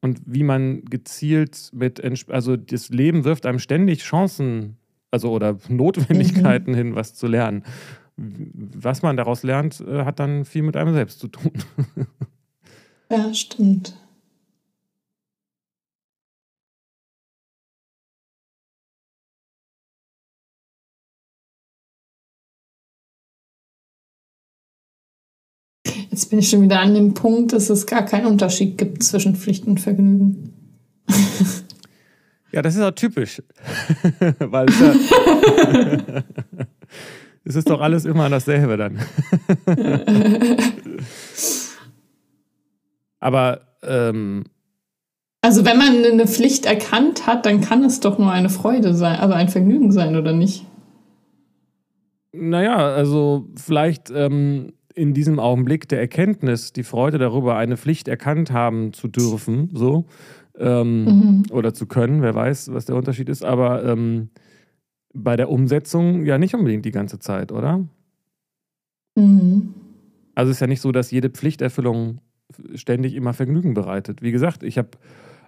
Und wie man gezielt mit, also das Leben wirft einem ständig Chancen, also oder Notwendigkeiten mhm. hin, was zu lernen. Was man daraus lernt, äh, hat dann viel mit einem selbst zu tun. ja, stimmt. Jetzt bin ich schon wieder an dem Punkt, dass es gar keinen Unterschied gibt zwischen Pflicht und Vergnügen. Ja, das ist auch typisch. Weil ja es ist doch alles immer dasselbe dann. Aber ähm, also wenn man eine Pflicht erkannt hat, dann kann es doch nur eine Freude sein, also ein Vergnügen sein, oder nicht? Naja, also vielleicht ähm, in diesem Augenblick der Erkenntnis, die Freude darüber, eine Pflicht erkannt haben zu dürfen, so ähm, mhm. oder zu können, wer weiß, was der Unterschied ist, aber ähm, bei der Umsetzung ja nicht unbedingt die ganze Zeit, oder? Mhm. Also es ist ja nicht so, dass jede Pflichterfüllung ständig immer Vergnügen bereitet. Wie gesagt, ich habe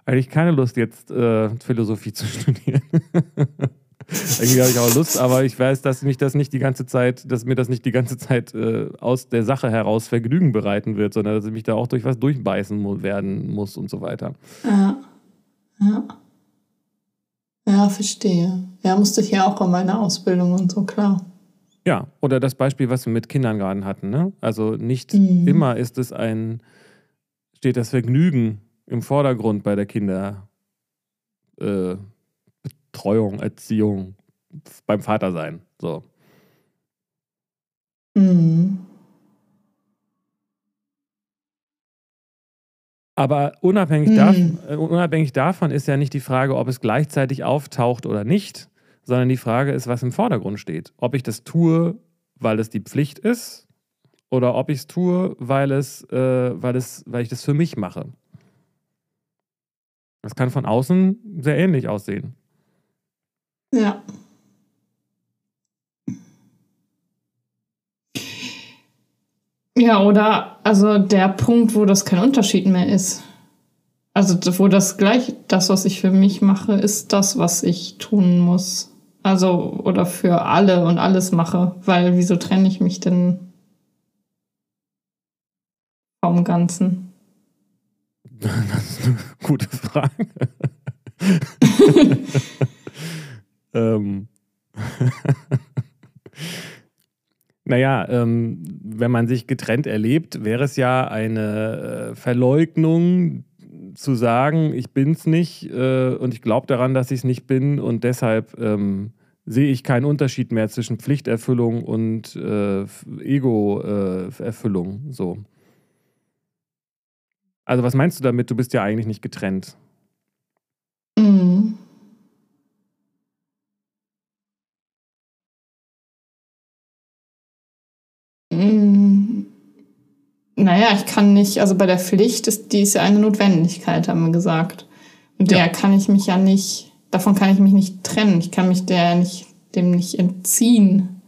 eigentlich keine Lust, jetzt äh, Philosophie zu studieren. Irgendwie habe ich auch Lust, aber ich weiß, dass mich das nicht die ganze Zeit, dass mir das nicht die ganze Zeit äh, aus der Sache heraus Vergnügen bereiten wird, sondern dass ich mich da auch durch was durchbeißen mu werden muss und so weiter. Ja. Ja. Ja, verstehe. Ja, musste ich ja auch in meiner Ausbildung und so, klar. Ja, oder das Beispiel, was wir mit Kindern gerade hatten. Ne? Also nicht mhm. immer ist es ein, steht das Vergnügen im Vordergrund bei der Kinderbetreuung, äh, Erziehung, beim Vater sein. So. Mhm. Aber unabhängig, mhm. davon, äh, unabhängig davon ist ja nicht die Frage, ob es gleichzeitig auftaucht oder nicht, sondern die Frage ist, was im Vordergrund steht. Ob ich das tue, weil es die Pflicht ist, oder ob ich es tue, weil, es, äh, weil, es, weil ich das für mich mache. Das kann von außen sehr ähnlich aussehen. Ja. Ja, oder also der Punkt, wo das kein Unterschied mehr ist. Also wo das gleich, das, was ich für mich mache, ist das, was ich tun muss. Also oder für alle und alles mache. Weil wieso trenne ich mich denn vom Ganzen? Das ist eine gute Frage. ähm. naja, ähm, wenn man sich getrennt erlebt, wäre es ja eine äh, Verleugnung zu sagen, ich bin's nicht äh, und ich glaube daran, dass ich es nicht bin und deshalb ähm, sehe ich keinen Unterschied mehr zwischen Pflichterfüllung und äh, Ego-Erfüllung. so. Also was meinst du damit? Du bist ja eigentlich nicht getrennt. Mhm. Naja, ich kann nicht, also bei der Pflicht ist die ist ja eine Notwendigkeit, haben wir gesagt. Und der ja. kann ich mich ja nicht, davon kann ich mich nicht trennen. Ich kann mich der nicht, dem nicht entziehen.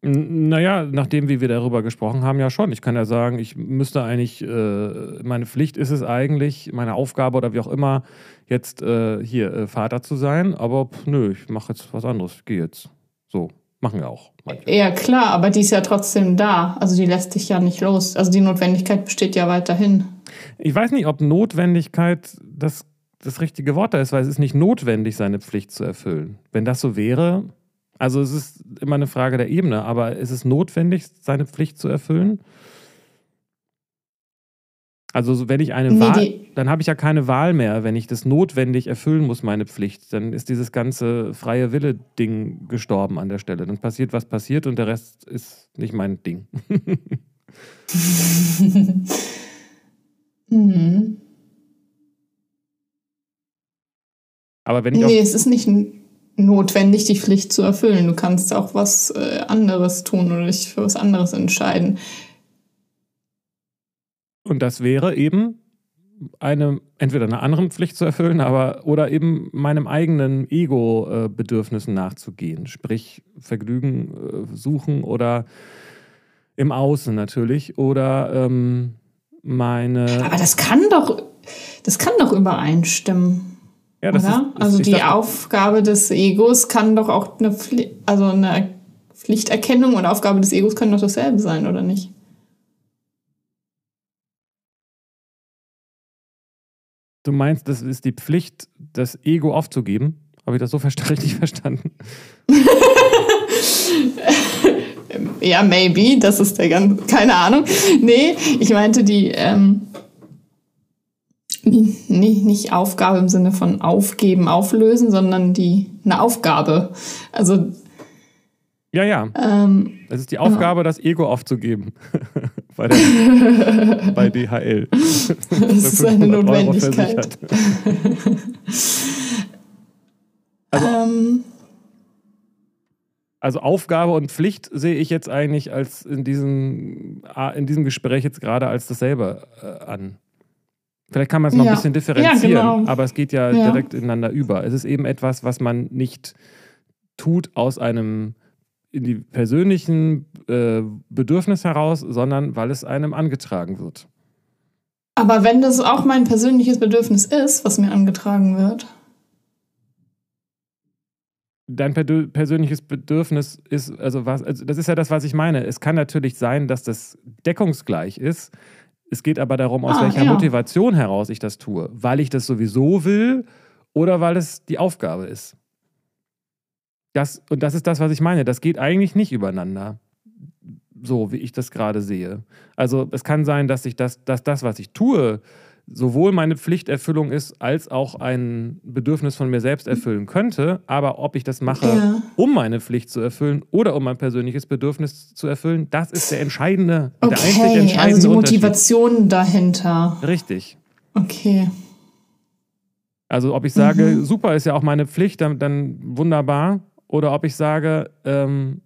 Naja, nachdem wie wir darüber gesprochen haben, ja schon. Ich kann ja sagen, ich müsste eigentlich, äh, meine Pflicht ist es eigentlich, meine Aufgabe oder wie auch immer, jetzt äh, hier äh, Vater zu sein. Aber pff, nö, ich mache jetzt was anderes. Ich gehe jetzt. So, machen wir auch. Manchmal. Ja, klar, aber die ist ja trotzdem da. Also die lässt dich ja nicht los. Also die Notwendigkeit besteht ja weiterhin. Ich weiß nicht, ob Notwendigkeit das, das richtige Wort da ist, weil es ist nicht notwendig, seine Pflicht zu erfüllen. Wenn das so wäre, also es ist immer eine Frage der Ebene, aber ist es notwendig, seine Pflicht zu erfüllen? Also wenn ich eine nee, Wahl, dann habe ich ja keine Wahl mehr, wenn ich das notwendig erfüllen muss, meine Pflicht. Dann ist dieses ganze freie Wille-Ding gestorben an der Stelle. Dann passiert, was passiert und der Rest ist nicht mein Ding. mhm. Aber wenn ich Nee, es ist nicht notwendig, die Pflicht zu erfüllen. Du kannst auch was äh, anderes tun oder dich für was anderes entscheiden. Und das wäre eben eine, entweder einer anderen Pflicht zu erfüllen, aber oder eben meinem eigenen Ego-Bedürfnissen nachzugehen. Sprich, Vergnügen äh, suchen oder im Außen natürlich. Oder ähm, meine. Aber das kann doch, das kann doch übereinstimmen. Ja, das Oder? Ist, also die dachte, Aufgabe des Egos kann doch auch eine, Pfli also eine Pflichterkennung und Aufgabe des Egos können doch dasselbe sein, oder nicht? Du meinst, das ist die Pflicht, das Ego aufzugeben? Habe ich das so richtig verstanden? ja, maybe. Das ist der ganz. Keine Ahnung. Nee, ich meinte die. Ähm, nicht, nicht Aufgabe im Sinne von aufgeben, auflösen, sondern die eine Aufgabe. Also Ja, ja. Ähm, Es ist die Aufgabe, das Ego aufzugeben. bei, der, bei DHL. das ist eine 500 Euro Notwendigkeit. Also- ähm, Also Aufgabe und Pflicht sehe ich jetzt eigentlich als in diesem, ah, in diesem Gespräch jetzt gerade als dasselbe äh, an. Vielleicht kann man es noch Ja. ein bisschen differenzieren, Ja, genau. aber es geht ja, Ja. direkt ineinander über. Es ist eben etwas, was man nicht tut aus einem in die persönlichen äh, Bedürfnis heraus, sondern weil es einem angetragen wird. aber wenn das auch mein persönliches Bedürfnis ist, was mir angetragen wird, dein persönliches Bedürfnis ist, also was, also das ist ja das, was ich meine. Es kann natürlich sein, dass das deckungsgleich ist. Es geht aber darum, aus Ah, welcher ja. Motivation heraus ich das tue. Weil ich das sowieso will oder weil es die Aufgabe ist. Das, und das ist das, was ich meine. Das geht eigentlich nicht übereinander. So wie ich das gerade sehe. Also es kann sein, dass ich das, dass das, was ich tue, sowohl meine Pflichterfüllung ist, als auch ein Bedürfnis von mir selbst erfüllen könnte. Aber ob ich das mache, Ja. um meine Pflicht zu erfüllen oder um mein persönliches Bedürfnis zu erfüllen, das ist der entscheidende, der einzig okay, entscheidende also die. Motivation dahinter. Richtig. Okay. Also ob ich sage, Mhm. super, ist ja auch meine Pflicht, dann, dann wunderbar. Oder ob ich sage, ähm,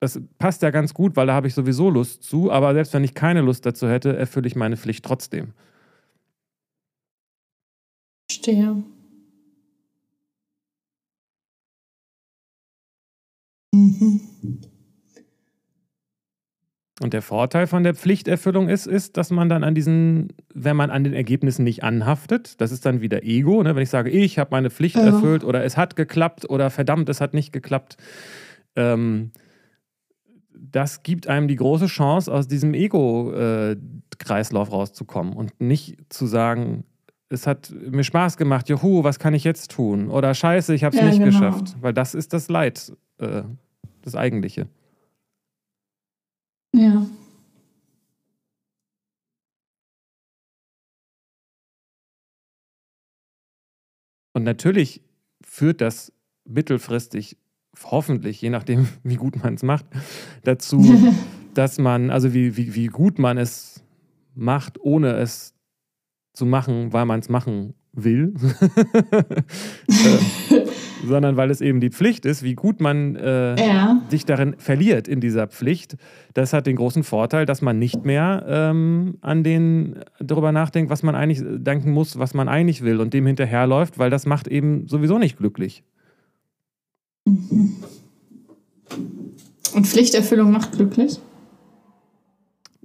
das passt ja ganz gut, weil da habe ich sowieso Lust zu, aber selbst wenn ich keine Lust dazu hätte, erfülle ich meine Pflicht trotzdem. Verstehe. Mhm. Und der Vorteil von der Pflichterfüllung ist, ist, dass man dann an diesen, wenn man an den Ergebnissen nicht anhaftet, das ist dann wieder Ego, ne? wenn ich sage, ich habe meine Pflicht Ja. erfüllt oder es hat geklappt oder verdammt, es hat nicht geklappt. Ähm, das gibt einem die große Chance, aus diesem Ego-Kreislauf rauszukommen und nicht zu sagen, es hat mir Spaß gemacht, juhu, was kann ich jetzt tun? Oder scheiße, ich habe es Ja, nicht genau. geschafft. Weil das ist das Leid, äh, das Eigentliche. Ja. Und natürlich führt das mittelfristig, hoffentlich, je nachdem, wie gut man es macht, dazu, dass man, also wie, wie, wie gut man es macht, ohne es zu machen, weil man es machen will, äh, sondern weil es eben die Pflicht ist, wie gut man äh, Ja. sich darin verliert in dieser Pflicht, das hat den großen Vorteil, dass man nicht mehr ähm, an den darüber nachdenkt, was man eigentlich äh, denken muss, was man eigentlich will und dem hinterherläuft, weil das macht eben sowieso nicht glücklich. Und Pflichterfüllung macht glücklich?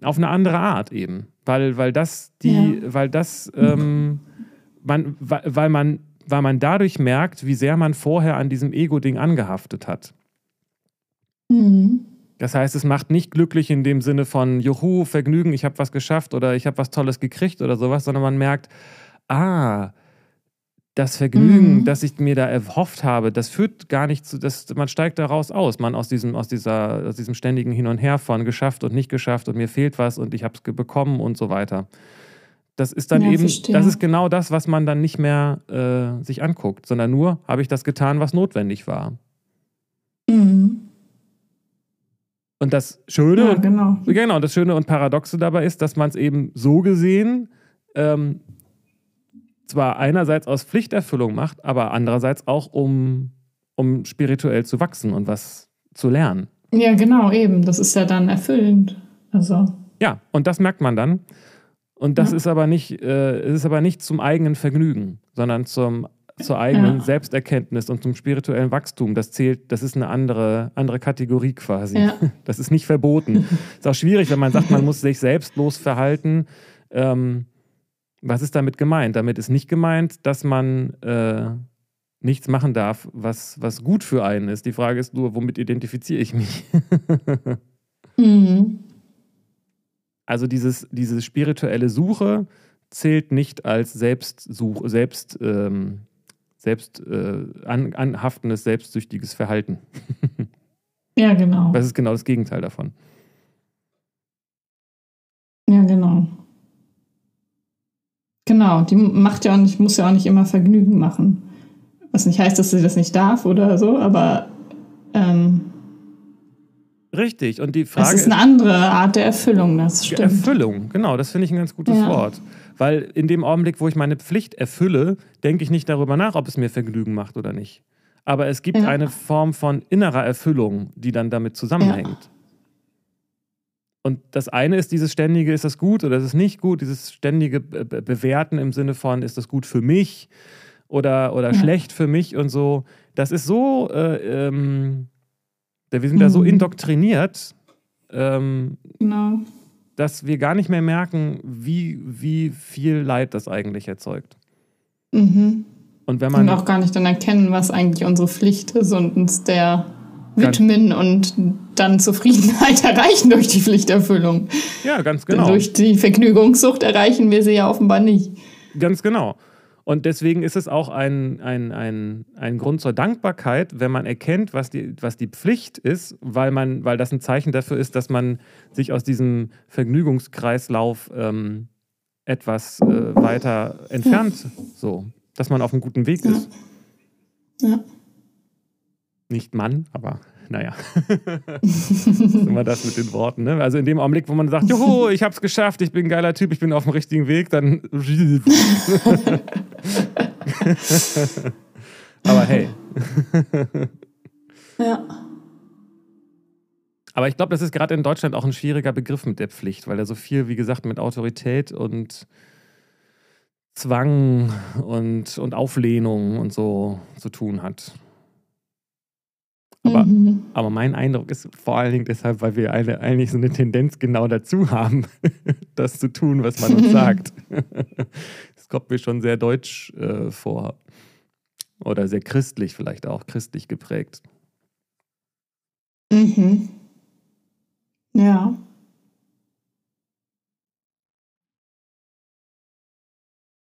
Auf eine andere Art eben. Weil, weil das die, weil das, ähm, man, weil weil man, weil man dadurch merkt, wie sehr man vorher an diesem Ego-Ding angehaftet hat. Mhm. Das heißt, es macht nicht glücklich in dem Sinne von Juhu, Vergnügen, ich habe was geschafft oder ich habe was Tolles gekriegt oder sowas, sondern man merkt, ah, das Vergnügen, Mhm. das ich mir da erhofft habe, das führt gar nicht zu, das, man steigt daraus aus, man aus diesem, aus, dieser, aus diesem ständigen Hin und Her von geschafft und nicht geschafft und mir fehlt was und ich habe es bekommen und so weiter. Das ist dann Ja, eben, verstehe. das ist genau das, was man dann nicht mehr äh, sich anguckt, sondern nur, habe ich das getan, was notwendig war. Mhm. Und das Schöne Ja, und genau. Genau, das Schöne und Paradoxe dabei ist, dass man es eben so gesehen ähm, zwar einerseits aus Pflichterfüllung macht, aber andererseits auch um, um spirituell zu wachsen und was zu lernen. Ja, genau, eben. Das ist ja dann erfüllend. Also, Ja, und das merkt man dann. Und das Ja. ist aber nicht, äh, es ist aber nicht zum eigenen Vergnügen, sondern zum, zur eigenen Ja. Selbsterkenntnis und zum spirituellen Wachstum. Das zählt, das ist eine andere, andere Kategorie quasi. Ja. Das ist nicht verboten. ist auch schwierig, wenn man sagt, man muss sich selbstlos verhalten. Ähm, was ist damit gemeint? Damit ist nicht gemeint, dass man äh, nichts machen darf, was, was gut für einen ist. Die Frage ist nur, womit identifiziere ich mich? mhm. Also dieses, diese spirituelle Suche zählt nicht als Selbstsuch, selbst, ähm, selbst äh, an, anhaftendes, selbstsüchtiges Verhalten. ja, genau. Das ist genau das Gegenteil davon. Ja, genau. Genau, die macht ja auch nicht, muss ja auch nicht immer Vergnügen machen. Was nicht heißt, dass sie das nicht darf oder so, aber Ähm, Richtig. Und die Frage. es ist eine andere Art der Erfüllung, das stimmt. Erfüllung, genau, das finde ich ein ganz gutes Ja. Wort. Weil in dem Augenblick, wo ich meine Pflicht erfülle, denke ich nicht darüber nach, ob es mir Vergnügen macht oder nicht. Aber es gibt Ja. eine Form von innerer Erfüllung, die dann damit zusammenhängt. Und das eine ist dieses ständige, ist das gut oder ist es nicht gut? Dieses ständige Be Be- Bewerten im Sinne von, ist das gut für mich oder, oder Ja. schlecht für mich und so. Das ist so, äh, ähm, wir sind da so Mhm. indoktriniert, ähm, Genau. dass wir gar nicht mehr merken, wie, wie viel Leid das eigentlich erzeugt. Mhm. Und wenn Und man, auch gar nicht dann erkennen, was eigentlich unsere Pflicht ist und uns der widmen und dann Zufriedenheit erreichen durch die Pflichterfüllung. ja, ganz Denn genau, durch die Vergnügungssucht erreichen wir sie ja offenbar nicht. ganz genau. Und deswegen ist es auch ein, ein, ein, ein Grund zur Dankbarkeit, wenn man erkennt, was die, was die Pflicht ist, weil, man, weil das ein Zeichen dafür ist, dass man sich aus diesem Vergnügungskreislauf ähm, etwas äh, weiter entfernt, so, dass man auf einem guten Weg Ja. ist. Ja. Nicht Mann, aber naja. das ist immer das mit den Worten. Ne? Also in dem Augenblick, wo man sagt, Juhu, ich hab's geschafft, ich bin ein geiler Typ, ich bin auf dem richtigen Weg, dann. aber hey. Ja. Aber ich glaube, das ist gerade in Deutschland auch ein schwieriger Begriff mit der Pflicht, weil er so viel, wie gesagt, mit Autorität und Zwang und, und Auflehnung und so zu tun hat. Aber mhm. Aber mein Eindruck ist vor allen Dingen deshalb, weil wir eine, eigentlich so eine Tendenz genau dazu haben, das zu tun, was man uns sagt. Das kommt mir schon sehr deutsch äh, vor. Oder sehr christlich vielleicht auch, christlich geprägt. Mhm. Ja.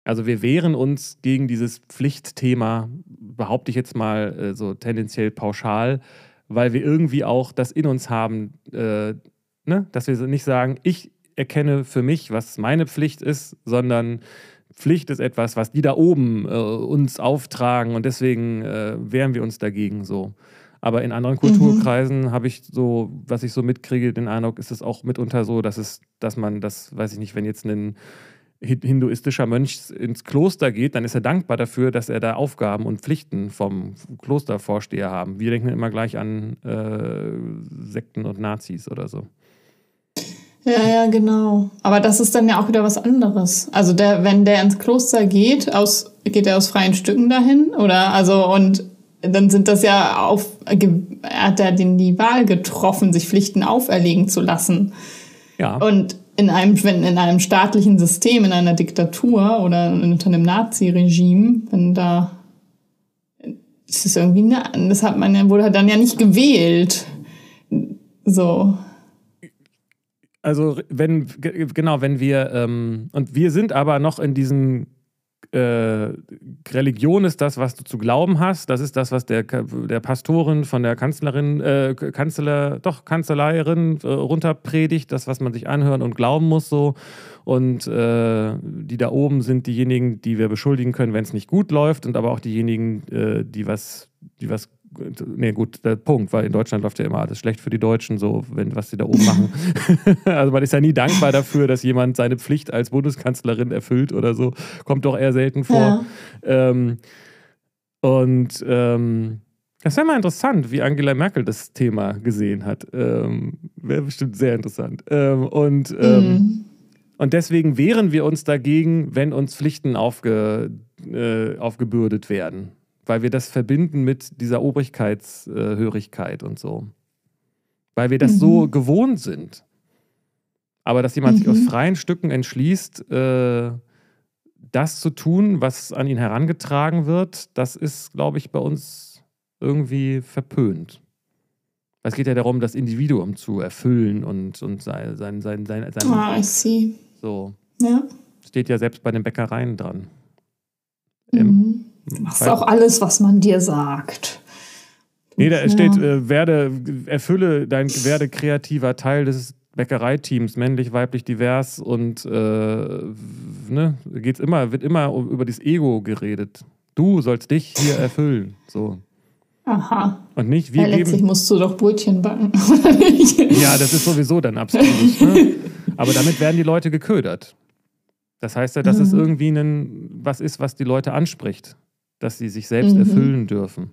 Also wir wehren uns gegen dieses Pflichtthema, behaupte ich jetzt mal äh, so tendenziell pauschal, weil wir irgendwie auch das in uns haben, äh, ne? dass wir nicht sagen, ich erkenne für mich, was meine Pflicht ist, sondern Pflicht ist etwas, was die da oben äh, uns auftragen und deswegen äh, wehren wir uns dagegen so. Aber in anderen Kulturkreisen habe ich so, was ich so mitkriege, den Eindruck, ist es auch mitunter so, dass es, dass man das, weiß ich nicht, wenn jetzt ein hinduistischer Mönch ins Kloster geht, dann ist er dankbar dafür, dass er da Aufgaben und Pflichten vom Klostervorsteher haben. Wir denken immer gleich an äh, Sekten und Nazis oder so. Ja, ja, genau. Aber das ist dann ja auch wieder was anderes. Also der, wenn der ins Kloster geht, aus, geht er aus freien Stücken dahin? Oder also und dann sind das ja auf, er hat ja den, die Wahl getroffen, sich Pflichten auferlegen zu lassen. Ja, Und in einem, wenn in einem staatlichen System, in einer Diktatur oder unter einem Nazi-Regime, wenn da ist es irgendwie, ne, das hat man ja, wurde dann ja nicht gewählt. So. also wenn, ge- genau, wenn wir, ähm, und wir sind aber noch in diesen äh, Religion ist das, was du zu glauben hast. Das ist das, was der, der Pastorin von der Kanzlerin, äh, Kanzler, doch, Kanzleierin äh, runterpredigt, das, was man sich anhören und glauben muss, so. Und äh, die da oben sind diejenigen, die wir beschuldigen können, wenn es nicht gut läuft, und aber auch diejenigen, äh, die was, die was Nee, gut, der Punkt, weil in Deutschland läuft ja immer alles schlecht für die Deutschen, so, wenn, was sie da oben machen. also man ist ja nie dankbar dafür, dass jemand seine Pflicht als Bundeskanzlerin erfüllt oder so. Kommt doch eher selten vor. Ja. Ähm, und ähm, das wäre mal interessant, wie Angela Merkel das Thema gesehen hat. Ähm, wäre bestimmt sehr interessant. Ähm, und, ähm, Mhm. und deswegen wehren wir uns dagegen, wenn uns Pflichten aufge, äh, aufgebürdet werden. Weil wir das verbinden mit dieser Obrigkeitshörigkeit und so. Weil wir das Mhm. so gewohnt sind. Aber dass jemand sich aus Mhm. freien Stücken entschließt, äh, das zu tun, was an ihn herangetragen wird, das ist, glaube ich, bei uns irgendwie verpönt. Es geht ja darum, das Individuum zu erfüllen und, und sein, sein, sein, sein, sein Ah, I see. so. Ja. Steht ja selbst bei den Bäckereien dran. Mhm. Du machst weil- auch alles, was man dir sagt. Nee, da Ja. steht, äh, werde, erfülle dein, werde kreativer Teil des Bäckereiteams, männlich, weiblich, divers und äh, ne, geht's immer, wird immer um- über das Ego geredet. Du sollst dich hier erfüllen. So. Aha. Und nicht, wir ja, letztlich geben. musst du doch Brötchen backen, oder nicht? Ja, das ist sowieso dann abstrus. ne? Aber damit werden die Leute geködert. Das heißt ja, dass es Mhm. irgendwie ein, was ist, was die Leute anspricht. Dass sie sich selbst Mhm. erfüllen dürfen.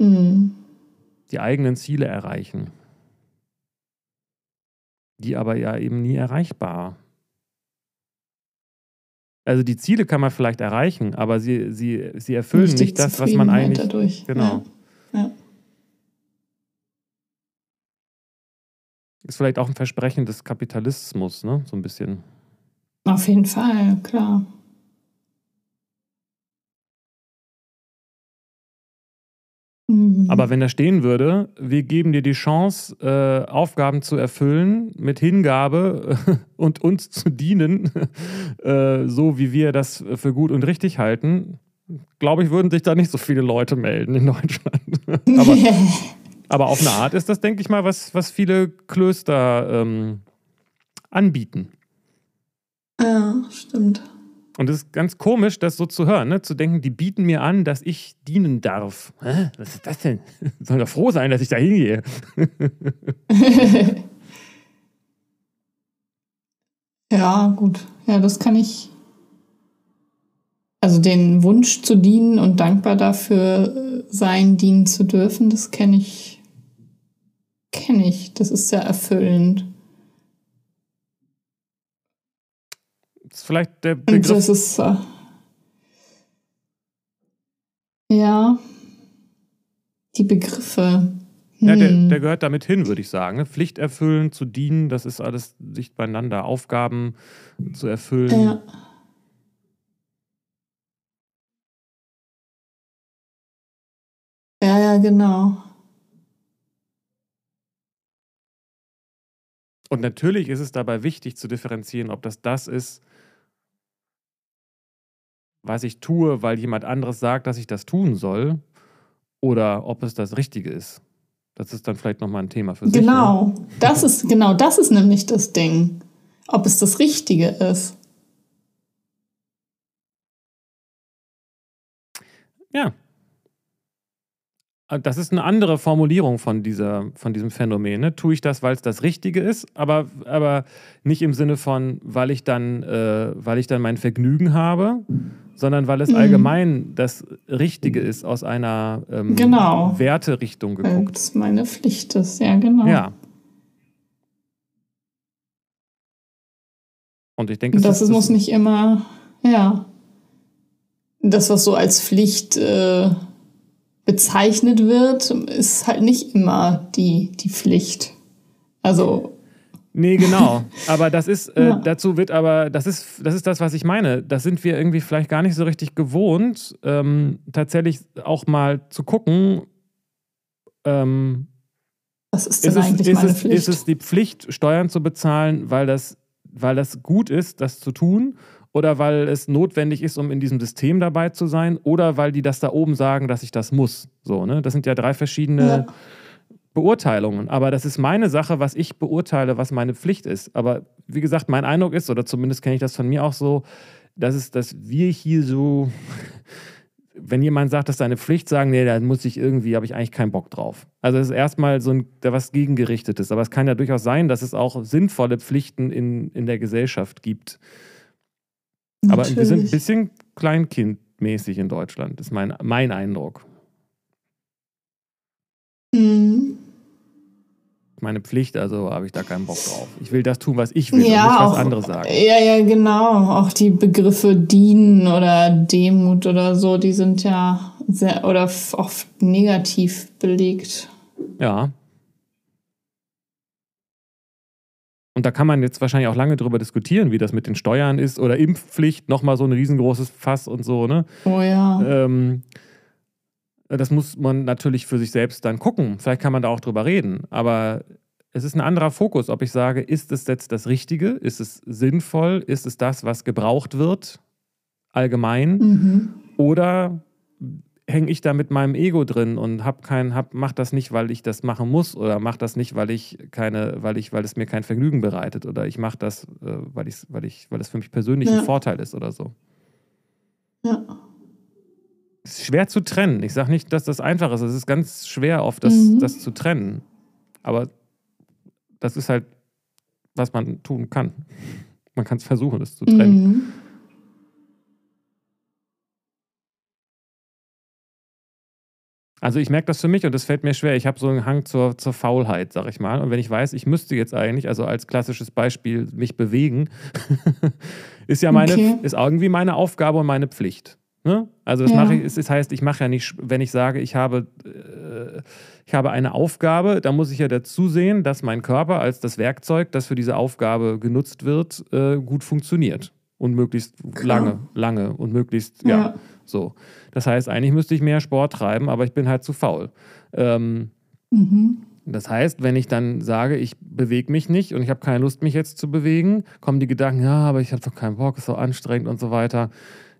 Hm. Die eigenen Ziele erreichen. Die aber ja eben nie erreichbar. Also die Ziele kann man vielleicht erreichen, aber sie, sie, sie erfüllen Nicht nicht das, was man eigentlich. Dadurch. Genau. Ja. Ja. Ist vielleicht auch ein Versprechen des Kapitalismus, ne? So ein bisschen. Auf jeden Fall, klar. Mhm. Aber wenn da stehen würde, wir geben dir die Chance, äh, Aufgaben zu erfüllen mit Hingabe und uns zu dienen, äh, so wie wir das für gut und richtig halten, glaube ich, würden sich da nicht so viele Leute melden in Deutschland. aber, aber auf eine Art ist das, denke ich mal, was, was viele Klöster ähm, anbieten. ja, stimmt. Und es ist ganz komisch, das so zu hören, ne? zu denken, die bieten mir an, dass ich dienen darf. Hä? Was ist das denn? Soll doch froh sein, dass ich da hingehe. ja, gut. Ja, das kann ich. Also den Wunsch zu dienen und dankbar dafür sein, dienen zu dürfen, das kenne ich. Kenne ich. Das ist sehr erfüllend. Das ist vielleicht der Begriff. das ist. Äh, ja. Die Begriffe. Ja, der, Hm. der gehört damit hin, würde ich sagen. ne? Pflicht erfüllen, zu dienen, das ist alles dicht beieinander. Aufgaben zu erfüllen. Ja. Ja, ja, genau. Und natürlich ist es dabei wichtig zu differenzieren, ob das das ist, was ich tue, weil jemand anderes sagt, dass ich das tun soll, oder ob es das Richtige ist. Das ist dann vielleicht nochmal ein Thema für sich. ne? Genau. Das ist, genau, das ist nämlich das Ding. Ob es das Richtige ist. Ja. Äh, Das ist eine andere Formulierung von, dieser, von diesem Phänomen. Ne? Tue ich das, weil es das Richtige ist, aber, aber nicht im Sinne von, weil ich dann, äh, weil ich dann mein Vergnügen habe, sondern weil es Mhm. allgemein das Richtige ist aus einer ähm, Genau. Werterichtung Weil geguckt. es meine Pflicht ist, ja, genau. Ja. Und ich denke, das ist, muss nicht immer, ja. Das, was so als Pflicht äh, bezeichnet wird, ist halt nicht immer die, die Pflicht. Also, Nee, genau. Aber das ist, äh, Ja. dazu wird aber, das ist, das ist das, was ich meine. Das sind wir irgendwie vielleicht gar nicht so richtig gewohnt, ähm, tatsächlich auch mal zu gucken, ähm, was ist ist, denn es, eigentlich ist, meine es, Pflicht? ist es die Pflicht, Steuern zu bezahlen, weil das, weil das gut ist, das zu tun? Oder weil es notwendig ist, um in diesem System dabei zu sein? Oder weil die das da oben sagen, dass ich das muss? So, ne? Das sind ja drei verschiedene Ja. Beurteilungen. Aber das ist meine Sache, was ich beurteile, was meine Pflicht ist. Aber wie gesagt, mein Eindruck ist, oder zumindest kenne ich das von mir auch so, dass es, dass wir hier so, wenn jemand sagt, das ist seine Pflicht, sagen, nee, da muss ich irgendwie, habe ich eigentlich keinen Bock drauf. Also es ist erstmal so ein, da was gegengerichtetes. Aber es kann ja durchaus sein, dass es auch sinnvolle Pflichten in, in der Gesellschaft gibt. Aber wir sind ein Natürlich. bisschen kleinkindmäßig in Deutschland, ist mein, mein Eindruck. Mhm. Meine Pflicht, also habe ich da keinen Bock drauf. Ich will das tun, was ich will und Ja, nicht, was auch, andere sagen. ja, ja, genau. Auch die Begriffe dienen oder Demut oder so, die sind ja sehr oder oft negativ belegt. Ja. Und da kann man jetzt wahrscheinlich auch lange drüber diskutieren, wie das mit den Steuern ist oder Impfpflicht, nochmal so ein riesengroßes Fass und so, ne? Oh ja. Ähm, das muss man natürlich für sich selbst dann gucken. Vielleicht kann man da auch drüber reden. Aber es ist ein anderer Fokus, ob ich sage, ist es jetzt das Richtige? Ist es sinnvoll? Ist es das, was gebraucht wird? Allgemein? Mhm. Oder hänge ich da mit meinem Ego drin und hab kein, hab, mach das nicht, weil ich das machen muss oder mach das nicht, weil ich keine, weil ich, weil es mir kein Vergnügen bereitet oder ich mache das, äh, weil ich, weil ich, weil es für mich persönlich Ja. ein Vorteil ist oder so. Ja. ist schwer zu trennen. Ich sage nicht, dass das einfach ist. Es ist ganz schwer, oft das, mhm. das zu trennen. Aber das ist halt, was man tun kann. Man kann es versuchen, das zu trennen. Mhm. Also ich merke das für mich und das fällt mir schwer. Ich habe so einen Hang zur, zur Faulheit, sag ich mal. Und wenn ich weiß, ich müsste jetzt eigentlich, also als klassisches Beispiel, mich bewegen, ist ja meine, okay. ist irgendwie meine Aufgabe und meine Pflicht. Ne? Also das ja. mache ich, das heißt, ich mache ja nicht, wenn ich sage, ich habe, äh, ich habe eine Aufgabe, dann muss ich ja dazu sehen, dass mein Körper als das Werkzeug, das für diese Aufgabe genutzt wird, äh, gut funktioniert. Und möglichst Klar. lange, lange und möglichst, ja. ja so. Das heißt, eigentlich müsste ich mehr Sport treiben, aber ich bin halt zu faul. Ähm, mhm. Das heißt, wenn ich dann sage, ich bewege mich nicht und ich habe keine Lust, mich jetzt zu bewegen, kommen die Gedanken, ja, aber ich habe doch keinen Bock, ist so anstrengend und so weiter.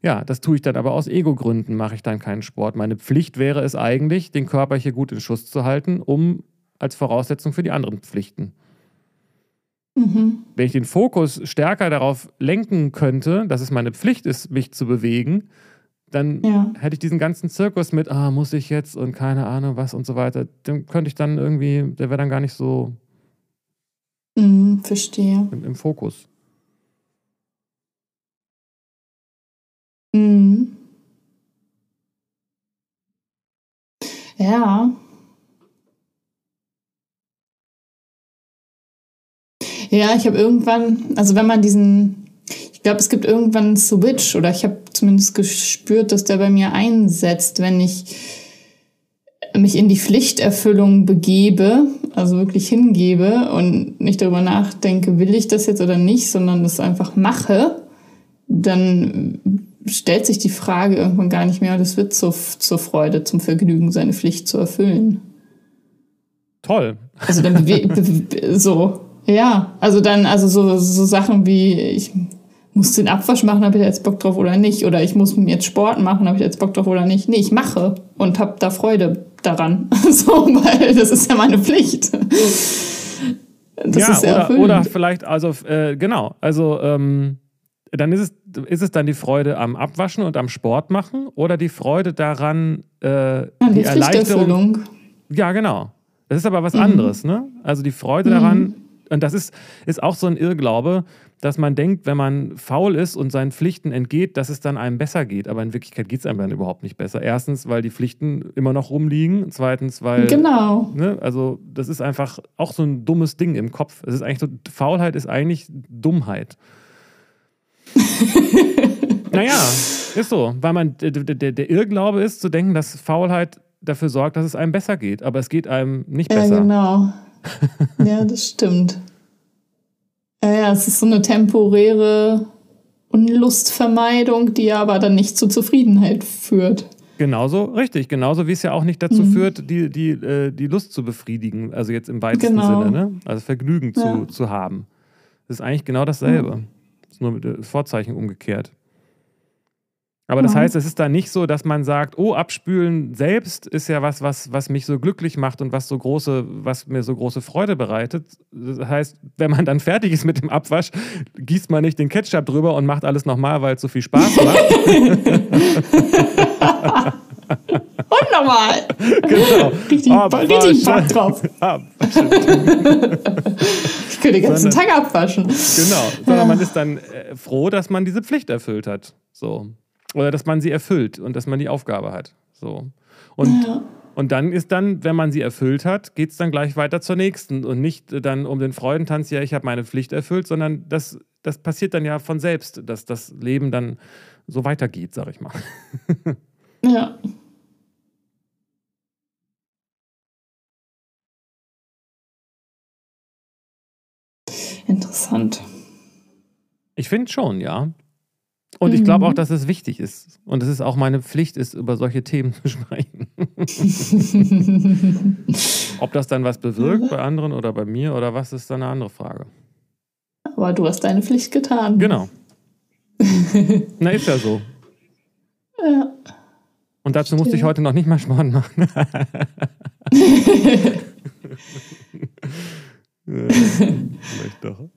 Ja, das tue ich dann aber aus Ego-Gründen, mache ich dann keinen Sport. Meine Pflicht wäre es eigentlich, den Körper hier gut in Schuss zu halten, um als Voraussetzung für die anderen Pflichten. Mhm. Wenn ich den Fokus stärker darauf lenken könnte, dass es meine Pflicht ist, mich zu bewegen, dann ja. hätte ich diesen ganzen Zirkus mit, ah, muss ich jetzt und keine Ahnung was und so weiter, den könnte ich dann irgendwie, der wäre dann gar nicht so mm, verstehe. Im, im Fokus. Mhm. Ja. Ja, ich habe irgendwann, also wenn man diesen ich glaube, es gibt irgendwann einen Switch oder ich habe zumindest gespürt, dass der bei mir einsetzt, wenn ich mich in die Pflichterfüllung begebe, also wirklich hingebe und nicht darüber nachdenke, will ich das jetzt oder nicht, sondern das einfach mache, dann stellt sich die Frage irgendwann gar nicht mehr und es wird zur, zur Freude, zum Vergnügen, seine Pflicht zu erfüllen. Toll. Also dann so, ja, also dann, also so, so Sachen wie, ich muss den Abwasch machen, habe ich jetzt Bock drauf oder nicht? Oder ich muss jetzt Sport machen, habe ich jetzt Bock drauf oder nicht? Nee, ich mache und habe da Freude daran. so, weil das ist ja meine Pflicht. Das ja, oder, oder vielleicht, also äh, genau, also ähm, dann ist es, ist es dann die Freude am Abwaschen und am Sport machen oder die Freude daran, äh, ja, die, die Erleichterung. Ja, genau. Das ist aber was mhm. anderes, ne? Also die Freude mhm. daran, und das ist, ist auch so ein Irrglaube, dass man denkt, wenn man faul ist und seinen Pflichten entgeht, dass es dann einem besser geht. Aber in Wirklichkeit geht es einem dann überhaupt nicht besser. Erstens, weil die Pflichten immer noch rumliegen. Zweitens, weil. Genau. Ne, also, das ist einfach auch so ein dummes Ding im Kopf. Es ist eigentlich so, Faulheit ist eigentlich Dummheit. naja, ist so. Weil man, der, der, der Irrglaube ist, zu denken, dass Faulheit dafür sorgt, dass es einem besser geht. Aber es geht einem nicht besser. Ja, genau. ja, das stimmt. Ja, ja, es ist so eine temporäre Unlustvermeidung, die aber dann nicht zu Zufriedenheit führt. Genauso, richtig. Genauso wie es ja auch nicht dazu mhm. führt, die, die, äh, die Lust zu befriedigen. Also jetzt im weitesten genau. Sinne, ne? Also Vergnügen ja. zu, zu haben. Das ist eigentlich genau dasselbe. Mhm. Das ist nur mit dem Vorzeichen umgekehrt. Aber das heißt, es ist da nicht so, dass man sagt, oh, abspülen selbst ist ja was, was, was mich so glücklich macht und was so große, was mir so große Freude bereitet. Das heißt, wenn man dann fertig ist mit dem Abwasch, gießt man nicht den Ketchup drüber und macht alles nochmal, weil es so viel Spaß macht. und nochmal. Genau. Richtig, richtig Bock drauf. ich könnte den ganzen Sondern, Tag abwaschen. Genau. Sondern man ist dann äh, froh, dass man diese Pflicht erfüllt hat. So. Oder dass man sie erfüllt und dass man die Aufgabe hat. So. Und, ja. und dann ist dann, wenn man sie erfüllt hat, geht es dann gleich weiter zur nächsten und nicht dann um den Freudentanz, ja, ich habe meine Pflicht erfüllt, sondern das, das passiert dann ja von selbst, dass das Leben dann so weitergeht, sag ich mal. ja. Interessant. Ich finde schon, ja. Und ich glaube auch, mhm. dass es wichtig ist. Und dass es auch meine Pflicht ist, über solche Themen zu sprechen. Ob das dann was bewirkt bei anderen oder bei mir oder was, ist dann eine andere Frage. Aber du hast deine Pflicht getan. Genau. Na, ist ja so. Ja. Und dazu musste ich heute noch nicht mal Sport machen. vielleicht doch.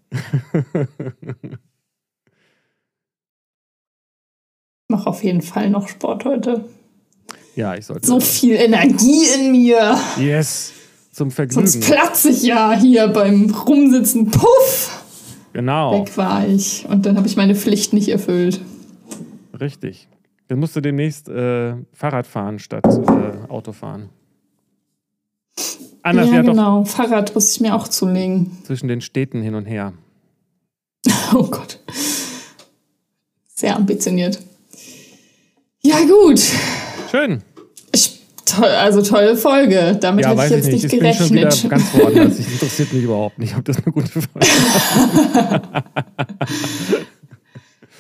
Mache auf jeden Fall noch Sport heute. Ja, ich sollte. So viel Energie in mir. Yes. Zum Vergnügen. Sonst platze ich ja hier beim Rumsitzen. Puff! Genau. Weg war ich. Und dann habe ich meine Pflicht nicht erfüllt. Richtig. Dann musst du demnächst äh, Fahrrad fahren statt äh, Auto fahren. Anders ja, genau. Fahrrad muss ich mir auch zulegen. zwischen den Städten hin und her. Oh Gott. Sehr ambitioniert. Ja, gut. Schön. Ich, toll, also tolle Folge. Damit ja, hätte ich jetzt ich nicht. nicht Ich bin schon wieder gerechnet. ganz woanders. Ich interessiert mich überhaupt nicht, ob das eine gute Folge ist.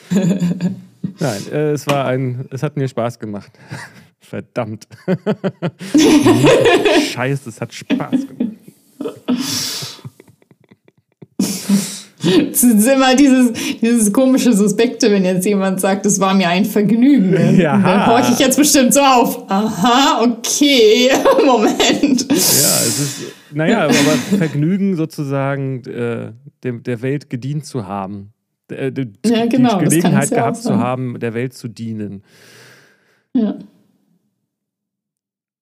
Nein, äh, es war ein, es hat mir Spaß gemacht. Verdammt. Scheiße, es hat Spaß gemacht. Es ist immer dieses, dieses komische Suspekte, wenn jetzt jemand sagt, es war mir ein Vergnügen. Ja. Dann horche ich jetzt bestimmt so auf. Aha, okay, Moment. Ja, es ist, naja, aber Vergnügen sozusagen äh, dem, der Welt gedient zu haben. Äh, die, Ja, genau, die Gelegenheit ja gehabt zu haben, der Welt zu dienen. Ja.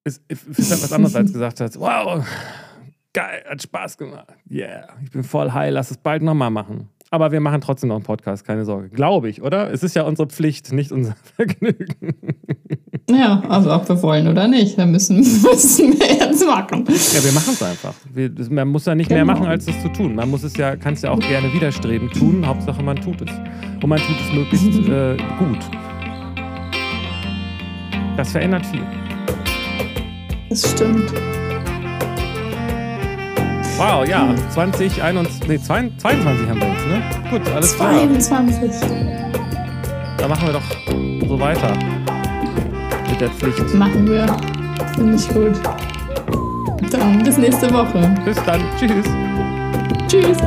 Es ist halt was anderes als gesagt hast, wow, geil, hat Spaß gemacht. Yeah, ich bin voll high, lass es bald nochmal machen. Aber wir machen trotzdem noch einen Podcast, keine Sorge. Glaube ich, oder? Es ist ja unsere Pflicht, nicht unser Vergnügen. ja, also ob wir wollen oder nicht, dann müssen, müssen wir jetzt machen. Ja, wir machen es einfach. Wir, man muss ja nicht mehr Genau. machen, als es zu tun. Man muss es ja, kann es ja auch gerne widerstreben tun. Hauptsache, man tut es. Und man tut es möglichst äh, gut. Das verändert viel. Das stimmt. Wow, ja, 20, 21, nee, 22 haben wir jetzt, ne? Gut, alles klar. 22. Dann machen wir doch so weiter. Mit der Pflicht. Machen wir. Finde ich gut. Dann bis nächste Woche. Bis dann. Tschüss. Tschüss.